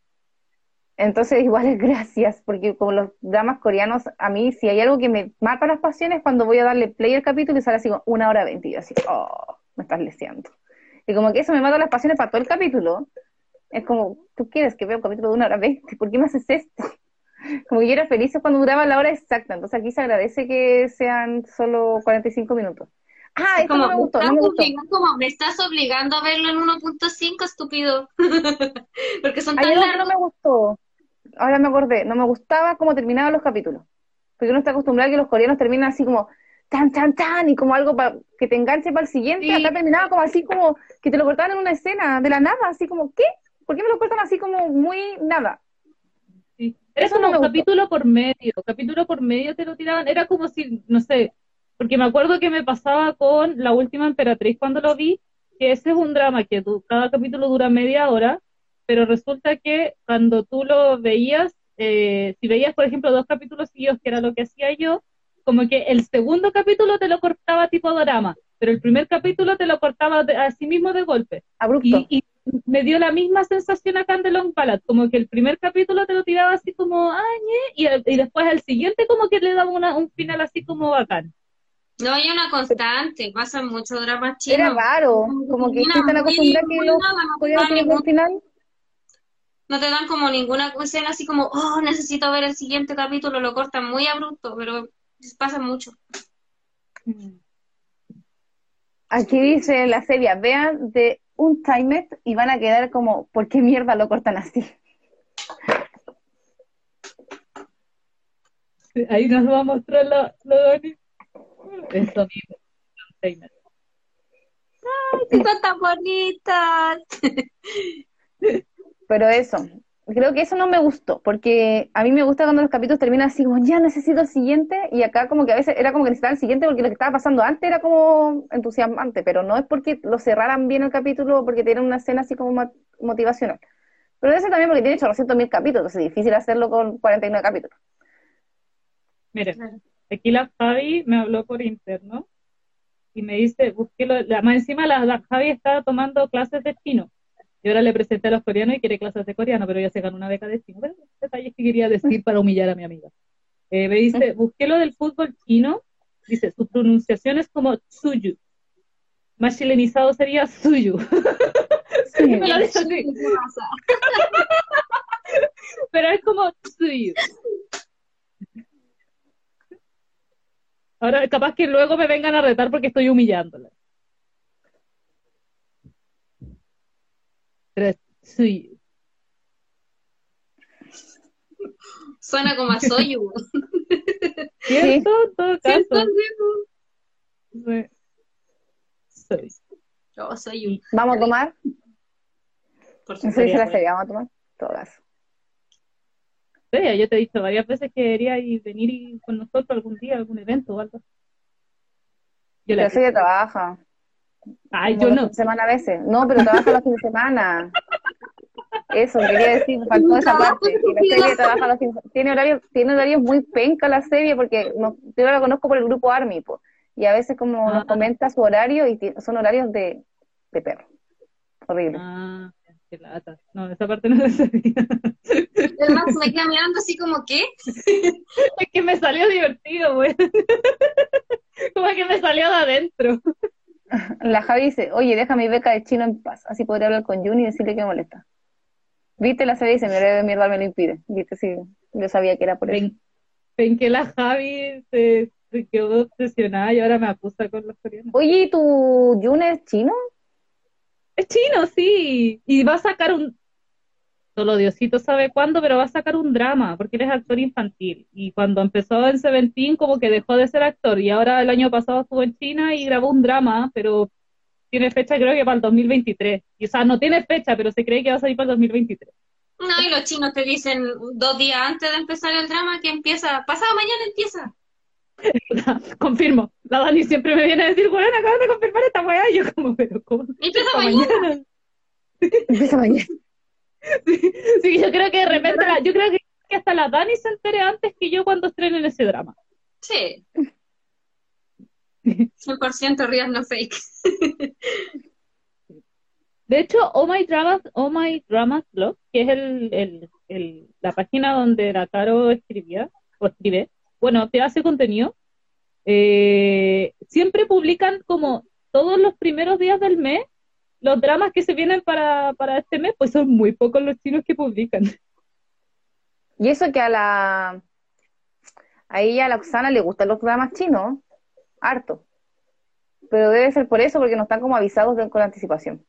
Entonces, igual es gracias, porque como los dramas coreanos, a mí, si hay algo que me mata las pasiones, cuando voy a darle play al capítulo y sale así como una hora veinte, y yo así, oh, me estás leseando. Y como que eso me mata las pasiones para todo el capítulo. Es como, tú quieres que vea un capítulo de una hora veinte, ¿por qué me haces esto? Como que yo era feliz cuando duraba la hora exacta, entonces aquí se agradece que sean solo 45 minutos. Ah, Es como, no me gustó, no me gustó. obligando, como, me estás obligando a verlo en 1.5, estúpido. Porque son tan algo que no largos. me gustó. Ahora me acordé, no me gustaba cómo terminaban los capítulos. Porque uno está acostumbrado a que los coreanos terminan así como tan, tan, tan, y como algo pa- que te enganche para el siguiente. Sí. Acá terminaba como así como que te lo cortaban en una escena de la nada, así como, ¿qué? ¿Por qué me lo cortan así como muy nada? Sí. Era Eso no como gustó. capítulo por medio, capítulo por medio te lo tiraban, era como si, no sé, porque me acuerdo que me pasaba con La Última Emperatriz cuando lo vi, que ese es un drama que du- cada capítulo dura media hora, pero resulta que cuando tú lo veías, eh, si veías, por ejemplo, dos capítulos seguidos, que era lo que hacía yo, como que el segundo capítulo te lo cortaba tipo drama, pero el primer capítulo te lo cortaba de- así mismo de golpe. Abrupto. Y, y me dio la misma sensación acá en The Long Ballad, como que el primer capítulo te lo tiraba así como, ay, ñe", y, el- y después al siguiente como que le daba una- un final así como bacán. No hay una constante, pasan muchos dramas Era chinos. raro, como que muy- acostumbrada que no te coreanos dan tienen ningún- buen final. no te dan como ninguna escena así como, oh, necesito ver el siguiente capítulo, lo cortan muy abrupto, pero pasa mucho. Aquí dice la serie, vean de un timet y van a quedar como, ¿por qué mierda lo cortan así? Ahí nos va a mostrar la, la Dani. Eso mismo. ¡Ay, son tan bonitas! Pero eso, creo que eso no me gustó, porque a mí me gusta cuando los capítulos terminan así como, ya necesito el siguiente, y acá como que a veces era como que necesitaba el siguiente porque lo que estaba pasando antes era como entusiasmante, pero no es porque lo cerraran bien el capítulo o porque tienen una escena así como motivacional. Pero debe ser también porque tiene 800 mil capítulos, entonces es difícil hacerlo con 49 capítulos. Miren, Claro. aquí la Javi me habló por interno y me dice, busqué lo, la, más encima la, la Javi estaba tomando clases de chino. Y ahora le presenté a los coreanos y quiere clases de coreano, pero ya se ganó una beca de chino. Pero detalles que quería decir para humillar a mi amiga. Eh, me dice, busqué lo del fútbol chino. Dice, su pronunciación es como Tsuyu. Más chilenizado sería Suyu. Sí, me lo dice así. Pero es como Tsuyu. Ahora, capaz que luego me vengan a retar porque estoy humillándola. Pero es Tsuyu. Suena como a Soyu. ¿Cierto? En todo caso. ¿Cierto? Sí. Soy. Yo soy un. ¿Vamos a tomar? Por Eso supuesto. dice la serie, vamos a tomar. Todas. Sí, yo te he dicho varias veces que debería ir, venir y- con nosotros algún día, algún evento o algo. Yo La la serie trabaja. Ay, yo no. semana a veces. No, pero trabaja los fines de semana. Eso, quería decir, me faltó esa parte. que la serie trabaja los fines Tiene horarios, tiene horarios muy penca la serie porque no, yo la conozco por el grupo Army, po, y a veces como nos Ah. comenta su horario y son horarios de, de perro. Horrible. Ah, qué lata. No, esa parte no la sabía. Max me queda mirando así como, ¿qué? Es que me salió divertido, güey. Como que me salió de adentro. La Javi dice, oye, deja mi beca de chino en paz, así podré hablar con Juni y decirle que me molesta. ¿Viste? La serie dice, mi horario de mierda me lo impide. ¿Viste? Sí, yo sabía que era por eso. Ven, ven que la Javi se, se quedó obsesionada y ahora me acusa con los coreanos. Oye, ¿y tu June es chino? Es chino, sí. Y va a sacar un. Solo Diosito sabe cuándo, pero va a sacar un drama, porque él es actor infantil. Y cuando empezó en Seventeen, como que dejó de ser actor. Y ahora el año pasado estuvo en China y grabó un drama, pero tiene fecha creo que para el 2023. Y, o sea, no tiene fecha, pero se cree que va a salir para el 2023. No, y los chinos te dicen dos días antes de empezar el drama que empieza, pasado mañana empieza. Confirmo. La Dani siempre me viene a decir, bueno, acaban de confirmar esta weá. Y yo como, pero ¿cómo? Empieza Para mañana. Empieza mañana. Sí, yo creo que de repente, la- yo creo que, que hasta la Dani se entere antes que yo cuando estrenen ese drama. Sí. 100% real, no fake. De hecho, Oh My Dramas, Oh My Dramas Blog, que es el, el, el- la página donde la Caro escribía, o escribe, bueno, te hace contenido, eh, siempre publican como todos los primeros días del mes los dramas que se vienen para, para este mes, pues son muy pocos los chinos que publican. Y eso que a la a ella, a la Oxana, le gustan los programas chinos, harto. Pero debe ser por eso, porque no están como avisados de- con anticipación.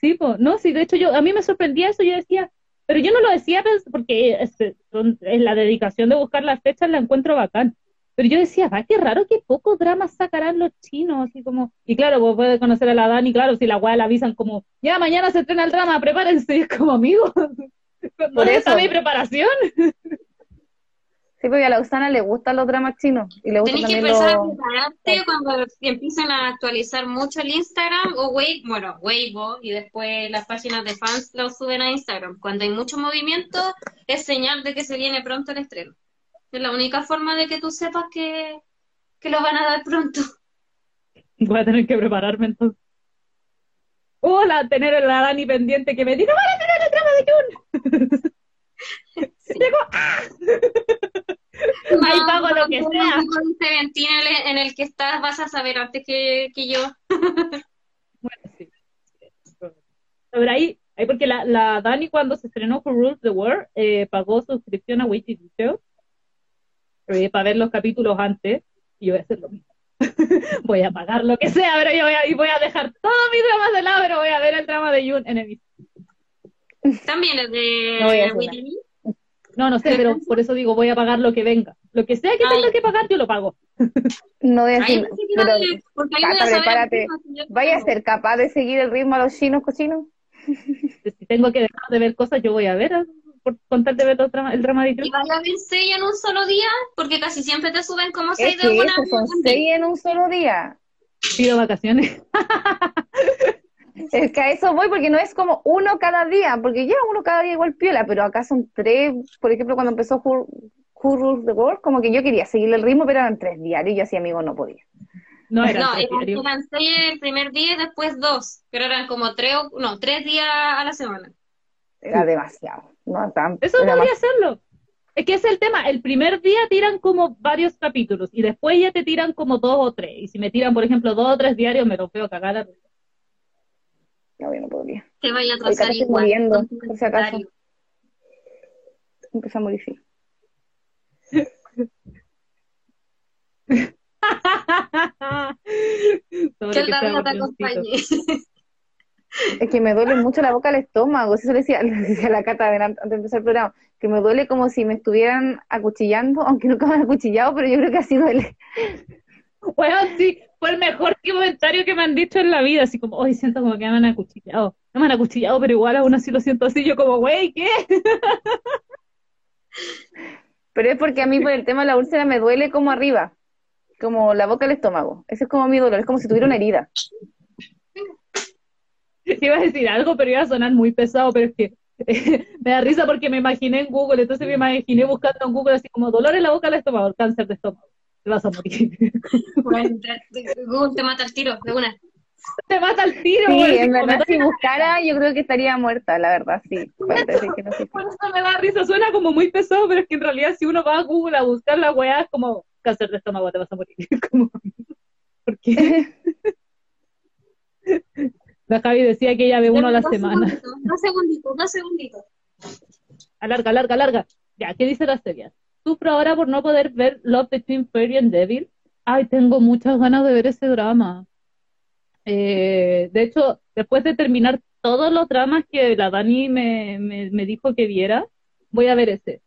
Sí, po. no, sí, de hecho yo, a mí me sorprendía eso, yo decía, pero yo no lo decía pues, porque es, son- es la dedicación de buscar las fechas la encuentro bacán. Pero yo decía, va, qué raro que pocos dramas sacarán los chinos, así como, y claro, vos puedes conocer a la Dani, claro, si la weá la avisan como, ya mañana se estrena el drama, prepárense, y es como amigos, Por ¿dónde está eso. mi preparación? Sí, porque a la Oxana le gustan los dramas chinos y le gustan Tenés que también empezar a los... prepararte cuando empiecen a actualizar mucho el Instagram o Weibo, bueno, Weibo y después las páginas de fans lo suben a Instagram. Cuando hay mucho movimiento es señal de que se viene pronto el estreno. Es la única forma de que tú sepas que, que lo van a dar pronto. Voy a tener que prepararme entonces. Hola, tener a la Dani pendiente que me diga, van a tener el drama de Jun. Digo, ¡ah! Ahí pago lo que sea. en el- el que estás vas a saber antes que, que yo. Bueno, sí. Pero ahí, ahí porque la, la Dani cuando se estrenó Who Rules the World eh, pagó suscripción a WeTV Show eh, para ver los capítulos antes y yo voy a hacer lo mismo. voy a pagar lo que sea, pero yo voy a, y voy a dejar todos mis dramas de lado, pero voy a ver el drama de Jun en el También es de No. No, no sé, pero por eso digo, voy a pagar lo que venga. Lo que sea que Ay. tenga que pagar, yo lo pago. No voy a decir, pero Cata, prepárate. el ¿vaya a ser capaz de seguir el ritmo a los chinos cochinos? Si tengo que dejar de ver cosas, yo voy a ver, por contar de ver los drama- el drama de. ¿Y vaya a ver seis en un solo día? Porque casi siempre te suben como Es seis que de una. eso son seis en un solo día. Pido vacaciones. Es que a eso voy porque no es como uno cada día, porque ya uno cada día igual piola, pero acá son tres, por ejemplo, cuando empezó Who, Who Rules the World, como que yo quería seguir el ritmo, pero eran tres diarios y yo así, amigo, no podía. No, No, eran, eran seis el primer día y después dos, pero eran como tres, o- no, tres días a la semana. Era demasiado. No, tan, Eso podría más- hacerlo. Es que ese es el tema. El primer día tiran como varios capítulos y después ya te tiran como dos o tres. Y si me tiran, por ejemplo, dos o tres diarios, me lo veo cagar. a- No, yo no podría. Te vaya a atrasar igual. muriendo, por si acaso. a morir, sí. Que el David te acompañe. Es que me duele mucho la boca al estómago. Eso le decía, le decía a la Cata antes de empezar el programa. Que me duele como si me estuvieran acuchillando, aunque nunca me han acuchillado, pero yo creo que así duele. Weón, sí, fue el mejor comentario que me han dicho en la vida. Así como, hoy siento como que me han acuchillado. No me han acuchillado, pero igual aún así lo siento así. Yo como, wey, ¿qué? Pero es porque a mí por el tema de la úlcera me duele como arriba, como la boca al estómago. Ese es como mi dolor, es como si tuviera una herida. Iba a decir algo, pero iba a sonar muy pesado, pero es que me da risa porque me imaginé en Google, entonces me imaginé buscando en Google así como dolor en la boca al estómago, cáncer de estómago. Te vas a morir. Bueno, Google te mata el tiro, de una. Te mata el tiro, Sí, güey, en verdad, si buscara, yo creo que estaría muerta, la verdad, sí. Decir que no sé. Por eso me da risa, suena como muy pesado, pero es que en realidad si uno va a Google a buscar la weá, es como cáncer de estómago, te vas a morir. Como, ¿Por qué? La Javi decía que ella ve uno a la Dos semana. segunditos, Dos segunditos, dos segunditos. Alarga, alarga, alarga. Ya, ¿qué dice la serie? Sufro ahora por no poder ver Love Between Fairy and Devil. Ay, tengo muchas ganas de ver ese drama. Eh, de hecho, después de terminar todos los dramas que la Dani me, me, me dijo que viera, voy a ver ese.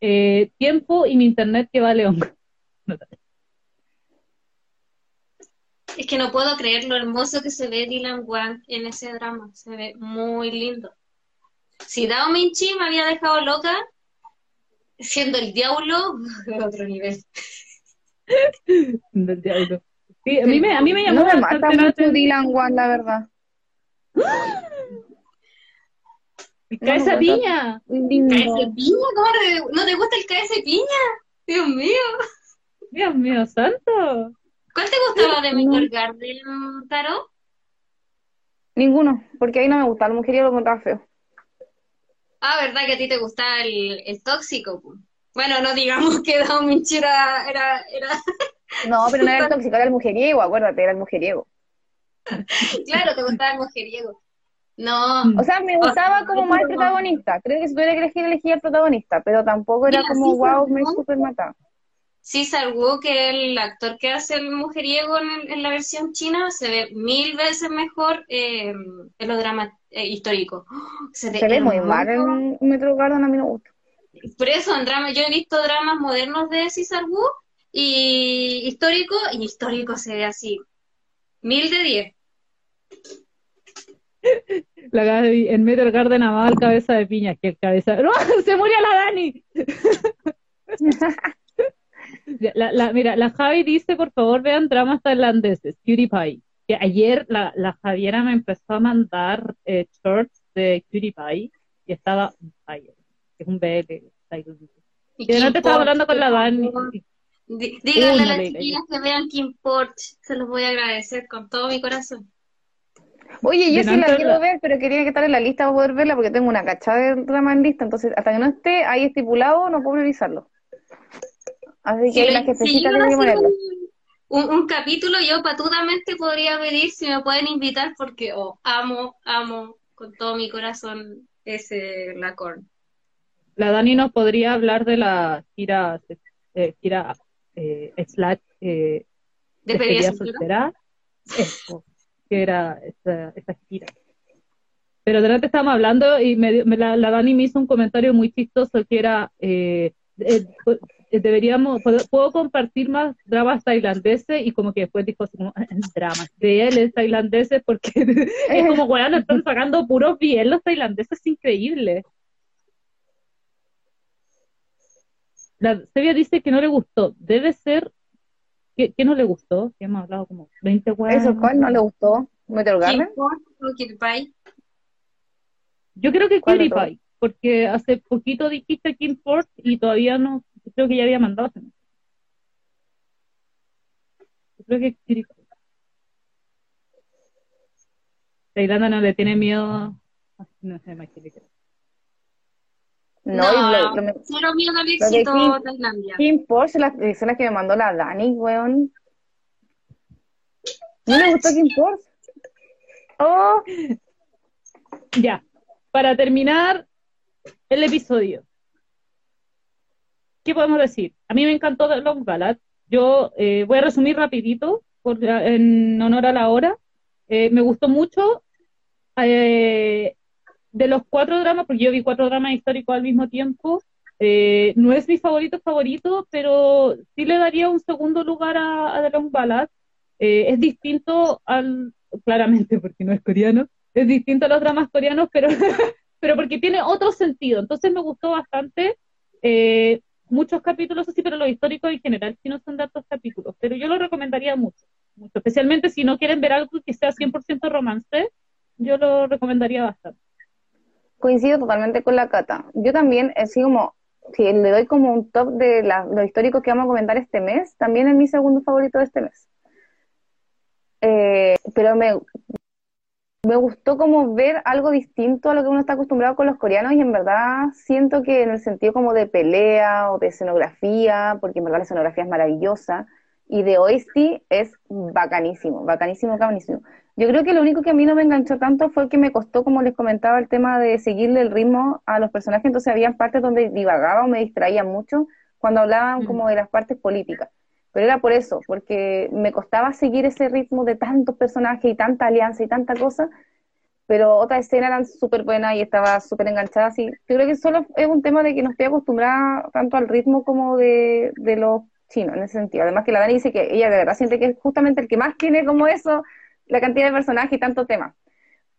Eh, tiempo y mi internet que vale hongo. Es que no puedo creer lo hermoso que se ve Dylan Wang en ese drama. Se ve muy lindo. Si Dao Minchi me había dejado loca, siendo el diablo, de otro nivel. Del diablo. Sí, a mí me, a mí me llamó No me mata mucho. Dylan Wan, la verdad. ¡Cae esa No, piña! Lindo. ¿KS Piña? ¿Cómo te- ¿No te gusta el KS Piña? Dios mío. Dios mío, santo. ¿Cuál te gustaba de Meteor Garden, Taro? Ninguno, porque ahí no me gusta, la mujería lo encontraba feo. Ah, ¿verdad que a ti te gustaba el, el tóxico? Bueno, no digamos que Dao Minchi era, era, era... No, pero no era el tóxico, era el mujeriego, acuérdate, era el mujeriego. Claro, te gustaba el mujeriego. No, O sea, me gustaba como más el protagonista. Creo que si tuviera que elegir, elegía el protagonista, pero tampoco era Mira, como, sí, wow, sí, me ¿no? super mataba. César Wu, que es el actor que hace el mujeriego en, el- en la versión china, se ve mil veces mejor eh, en los dramas eh, históricos. ¡Oh! Se ve, Se ve muy mal en Metro Garden, a mí no me gusta. Por eso, en drama, yo he visto dramas modernos de César Wu y histórico, y histórico se ve así. Mil de diez. La Gaby en Metal Garden amaba el cabeza de piña, que el cabeza. ¡No! ¡Se murió la Dani! La, la- mira, la Javi dice, por favor, vean dramas tailandeses, Cutie Pie. Que ayer la, la Javiera me empezó a mandar eh, shorts de Cutie Pie y estaba on fire. Es un BL tailandés. Y Y de Kim te estaba hablando con la Dani. Díganle Una a las chiquillas que vean Kim Porch, se los voy a agradecer con todo mi corazón. Oye, yo sí la quiero ver, pero que tiene que estar en la lista para poder verla porque tengo una cachada de drama en lista, entonces hasta que no esté ahí estipulado no puedo revisarlo. Así que Si, hay le- la si jefecita llegan a tiene que hacer ponerlo. un, capítulo, yo patudamente podría pedir si me pueden invitar porque oh, amo, amo con todo mi corazón ese Lacorn. La Dani nos podría hablar de la gira, eh, gira eh, slash eh, ¿Despedida despedida soltera? Eso, que era esa, esa gira. Pero delante estábamos hablando y me, dio- me la, la Dani me hizo un comentario muy chistoso que era, eh, deberíamos, puedo, puedo compartir más dramas tailandeses y como que después dijo así como, dramas de él, es tailandeses, porque es como, weón, están sacando puros bien los tailandeses, es increíble. La Sevilla dice que no le gustó, debe ser, ¿qué, qué no le gustó? Que hemos hablado como 20 weas. ¿Eso cuál no le gustó? Cutie Pie. Yo creo que ¿Cuál de Cutie Pie, porque hace poquito dijiste Kim Ford y todavía no, creo que ya había mandado. ese mensaje. creo que Kiriko. Tailandia no le tiene miedo. No sé, más Kiriko. No, No, y lo- lo- lo- cero miedo al éxito Kim- Tailandia. Kim Porsche, las escenas que me mandó la Dani, weón. ¿No me gustó Kim Porsche? Oh, Ya, para terminar el episodio, ¿qué podemos decir? A mí me encantó The Long Ballad. Yo eh, voy a resumir rapidito por, en honor a la hora. Eh, me gustó mucho eh, de los cuatro dramas, porque yo vi cuatro dramas históricos al mismo tiempo. eh, no es mi favorito favorito, pero sí le daría un segundo lugar a, a The Long Ballad. Eh, es distinto al, claramente porque no es coreano, es distinto a los dramas coreanos, pero, pero porque tiene otro sentido. Entonces me gustó bastante. eh, muchos capítulos así, pero los históricos en general sí no son de altos capítulos. Pero yo lo recomendaría mucho, mucho. Especialmente si no quieren ver algo que sea 100% romance, yo lo recomendaría bastante. coincido totalmente con la Cata. Yo también, así como, si le doy como un top de la- los históricos que vamos a comentar este mes, también es mi segundo favorito de este mes. Eh, pero me, me gustó como ver algo distinto a lo que uno está acostumbrado con los coreanos y en verdad siento que en el sentido como de pelea o de escenografía, porque en verdad la escenografía es maravillosa, y de OST es bacanísimo, bacanísimo, bacanísimo. Yo creo que lo único que a mí no me enganchó tanto fue que me costó, como les comentaba, el tema de seguirle el ritmo a los personajes, entonces había partes donde divagaba o me distraía mucho cuando hablaban Mm. como de las partes políticas. Pero era por eso, porque me costaba seguir ese ritmo de tantos personajes y tanta alianza y tanta cosa, pero otras escenas eran súper buenas y estaba súper enganchada. Así. Yo creo que solo es un tema de que no estoy acostumbrada tanto al ritmo como de, de los chinos, en ese sentido. Además que la Dani dice que ella de verdad siente que es justamente el que más tiene como eso, la cantidad de personajes y tanto tema.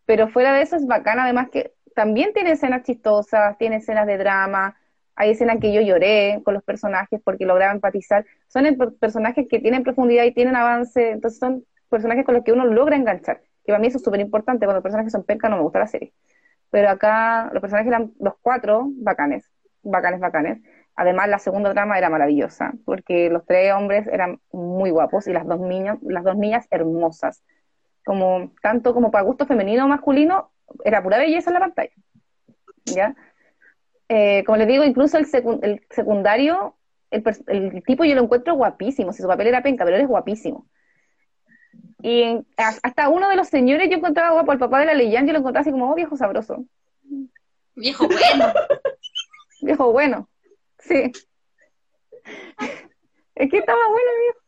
Pero fuera de eso es bacana, además que también tiene escenas chistosas, tiene escenas de drama, hay escenas que yo lloré con los personajes porque lograba empatizar. Son personajes que tienen profundidad y tienen avance, entonces son personajes con los que uno logra enganchar, que para mí eso es súper importante, cuando los personajes son penca no me gusta la serie. Pero acá los personajes eran los cuatro bacanes, bacanes, bacanes. Además, la segunda trama era maravillosa, porque los tres hombres eran muy guapos y las dos niñas, las dos niñas hermosas. Como, tanto como para gusto femenino o masculino, era pura belleza en la pantalla. ¿Ya? Eh, como les digo, incluso el, secu- el secundario, el, el tipo yo lo encuentro guapísimo, si su papel era penca, pero él es guapísimo. Y en- hasta uno de los señores yo encontraba guapo, el papá de la Leyan, yo lo encontraba así como, oh, viejo sabroso, Viejo bueno. viejo bueno. Sí. Es que estaba bueno, viejo.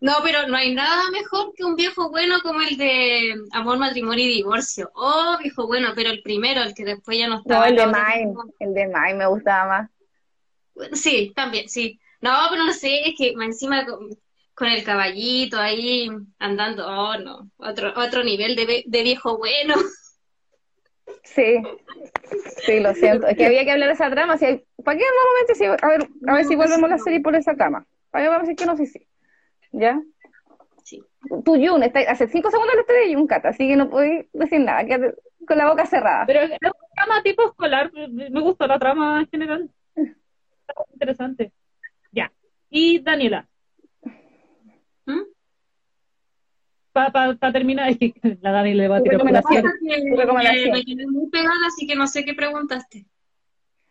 No, pero no hay nada mejor que un viejo bueno como el de Amor, Matrimonio y Divorcio. Oh, viejo bueno, pero el primero, el que después ya no No, estaba. el de temporada. el de Mime me gustaba más. Sí, también, sí. No, pero no sé, es que encima con, con el caballito ahí andando, oh no, otro, otro nivel de, de viejo bueno. Sí, sí, lo siento. Es que había que hablar de esa trama. Si hay... ¿Para qué normalmente? Si... A ver, a ver si volvemos a la serie por esa trama. Para que vamos a decir que no, sí, sí. ¿Ya? Sí. Tú, Jun, está... hace cinco segundos le estoy de Jun, Cata, así que no podéis decir nada, quédate con la boca cerrada. Pero es una trama tipo escolar, me gustó la trama en general. Está interesante. Ya. Y Daniela, ¿Mm? para terminar, es que la Dani le va a Tu tirar recomendación. Tu recomendación. me quedé muy pegada, así que no sé qué preguntaste.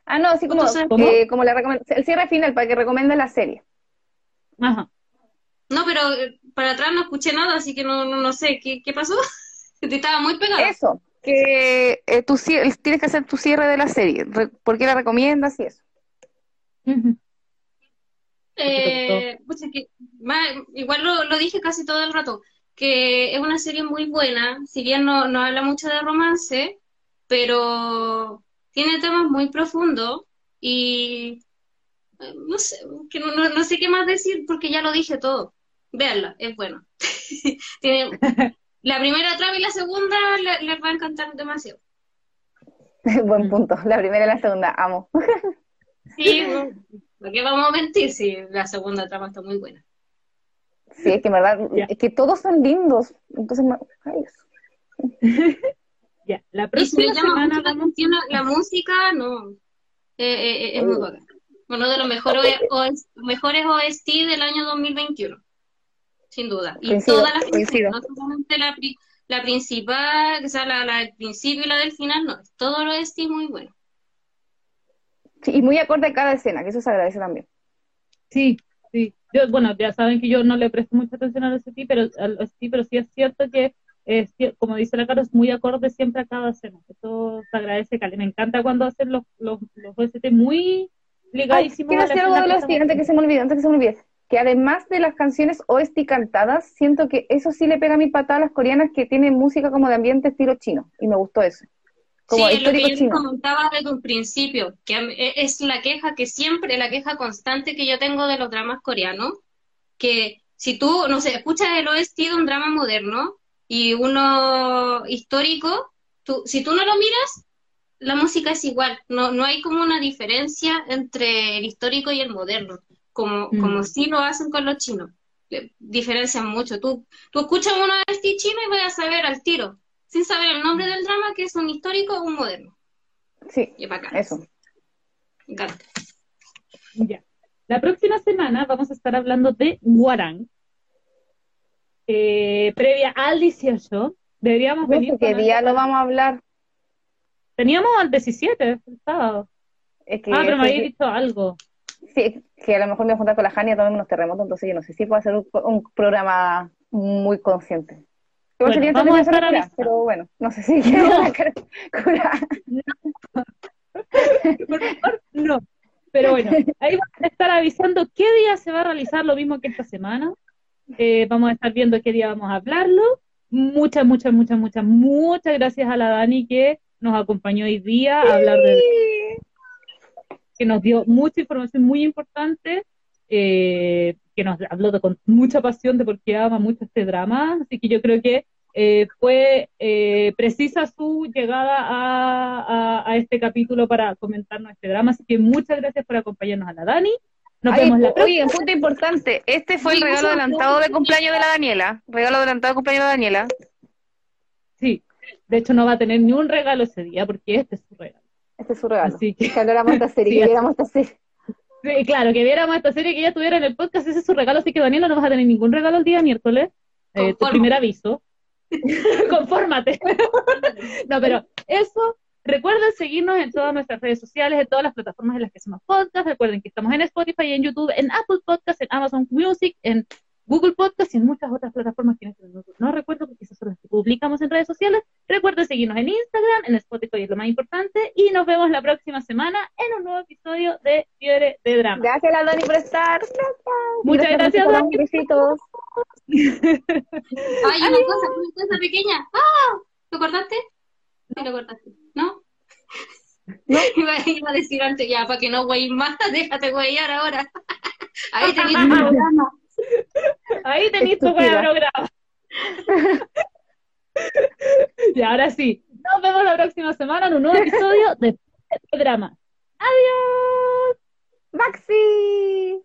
Ah, no, así como, eh, como la recomend- el cierre final para que recomiende la serie. Ajá. No, pero eh, para atrás no escuché nada, así que no, no, no sé qué, qué pasó. Te estaba muy pegada. Eso, que eh, tu cier- tienes que hacer tu cierre de la serie. Re- ¿Por qué la recomiendas y eso? Eh, pues es que, ma- igual lo, lo dije casi todo el rato, que es una serie muy buena, si bien no, no habla mucho de romance, pero tiene temas muy profundos y eh, no sé, que no, no, no sé qué más decir porque ya lo dije todo. Véanla, es bueno. Tiene, la primera trama y la segunda le- les va a encantar demasiado. Buen punto. La primera y la segunda, amo. Sí, ¿para qué vamos a mentir si la segunda trama está muy buena? Sí, es que en verdad, es que todos son lindos. Entonces, ay, Ya. La Y si me próxima llama semana mucho la música, no. Eh, eh, eh, es muy bacán. Uno de los mejores, OS mejores OST del año 2021. Sin duda. Y Coincido, todas las coincido. no solamente la, pri- la principal, o sea, la, la del principio y la del final, no, todo lo es sí muy bueno. Sí, y muy acorde a cada escena, que eso se agradece también. Sí, sí. Yo, bueno, ya saben que yo no le presto mucha atención al OST, pero, al OST, pero sí es cierto que, es cier- como dice la Caro, es muy acorde siempre a cada escena. Eso se agradece, Cali. Me encanta cuando hacen los, los, los OST muy Ay, ligadísimos quiero a la decir algo de los que antes que se me olvide, antes que se me olvide. Que además de las canciones OST cantadas, siento que eso sí le pega a mi patada a las coreanas que tienen música como de ambiente estilo chino. Y me gustó eso. Como sí, lo que yo chino. comentaba desde un principio, que e- es la queja que siempre, la queja constante que yo tengo de los dramas coreanos, que si tú, no sé, escuchas el OST de un drama moderno y uno histórico, tú, si tú no lo miras, la música es igual, no, no hay como una diferencia entre el histórico y el moderno, como, Mm. como sí lo hacen con los chinos, diferencian mucho. Tú, tú escuchas un OST chino y vas a saber al tiro, sin saber el nombre del drama, que es un histórico o un moderno. Sí, Y eso. Me encanta. Ya. La próxima semana vamos a estar hablando de Guarán. Eh, previa al 18. Deberíamos No venir qué día lo vamos a hablar. Teníamos al 17, el sábado. Es que, Ah, pero me este- habéis dicho algo. Sí, que a lo mejor me voy a juntar con la Jania tomemos unos terremotos, entonces yo no sé si puedo hacer un, un programa muy consciente. Bueno, sería vamos a estar cura, avisando. pero bueno, no sé si No. cura. Por favor, no. Pero bueno, ahí vamos a estar avisando qué día se va a realizar lo mismo que esta semana. Eh, vamos a estar viendo qué día vamos a hablarlo. Muchas, muchas, muchas, muchas, muchas gracias a la Dani que nos acompañó hoy día a hablar de que nos dio mucha información muy importante, eh, que nos habló de- con mucha pasión de por qué ama mucho este drama, así que yo creo que eh, fue eh, precisa su llegada a, a- a este capítulo para comentarnos este drama, así que muchas gracias por acompañarnos a la Dani. Nos Ay, vemos la próxima. oye, un punto importante. Este fue el regalo adelantado de cumpleaños de la Daniela. Regalo adelantado de cumpleaños de Daniela. Sí, de hecho no va a tener ni un regalo ese día porque este es su regalo. Este es su regalo. Así que, Que habláramos de esta serie, Sí, que viéramos esta serie. sí, claro, que viéramos esta serie que ya tuviera en el podcast, ese es su regalo, así que Daniela no vas a tener ningún regalo el día miércoles. Eh, tu primer aviso. Confórmate. no, pero eso, recuerden seguirnos en todas nuestras redes sociales, en todas las plataformas en las que hacemos podcast. Recuerden que estamos en Spotify, en YouTube, en Apple Podcast, en Amazon Music, en Google Podcast y en muchas otras plataformas que no recuerdo porque esas son las que publicamos en redes sociales. Recuerden seguirnos en Instagram, en Spotify es lo más importante y nos vemos la próxima semana en un nuevo episodio de Fiebre de Drama. Gracias a Dani por estar. Muchas gracias. Dani. Besitos. Ay, una cosa, una cosa pequeña. ¡Ah! ¿Lo cortaste? Sí, lo cortaste. ¿No? Iba, iba a decir antes, ya, para que no güey más, déjate güeyar ahora. Ahí tenéis tu programa. Ahí tenéis tu programa. y ahora sí, nos vemos la próxima semana en un nuevo episodio de de Drama. Adiós. Maxi.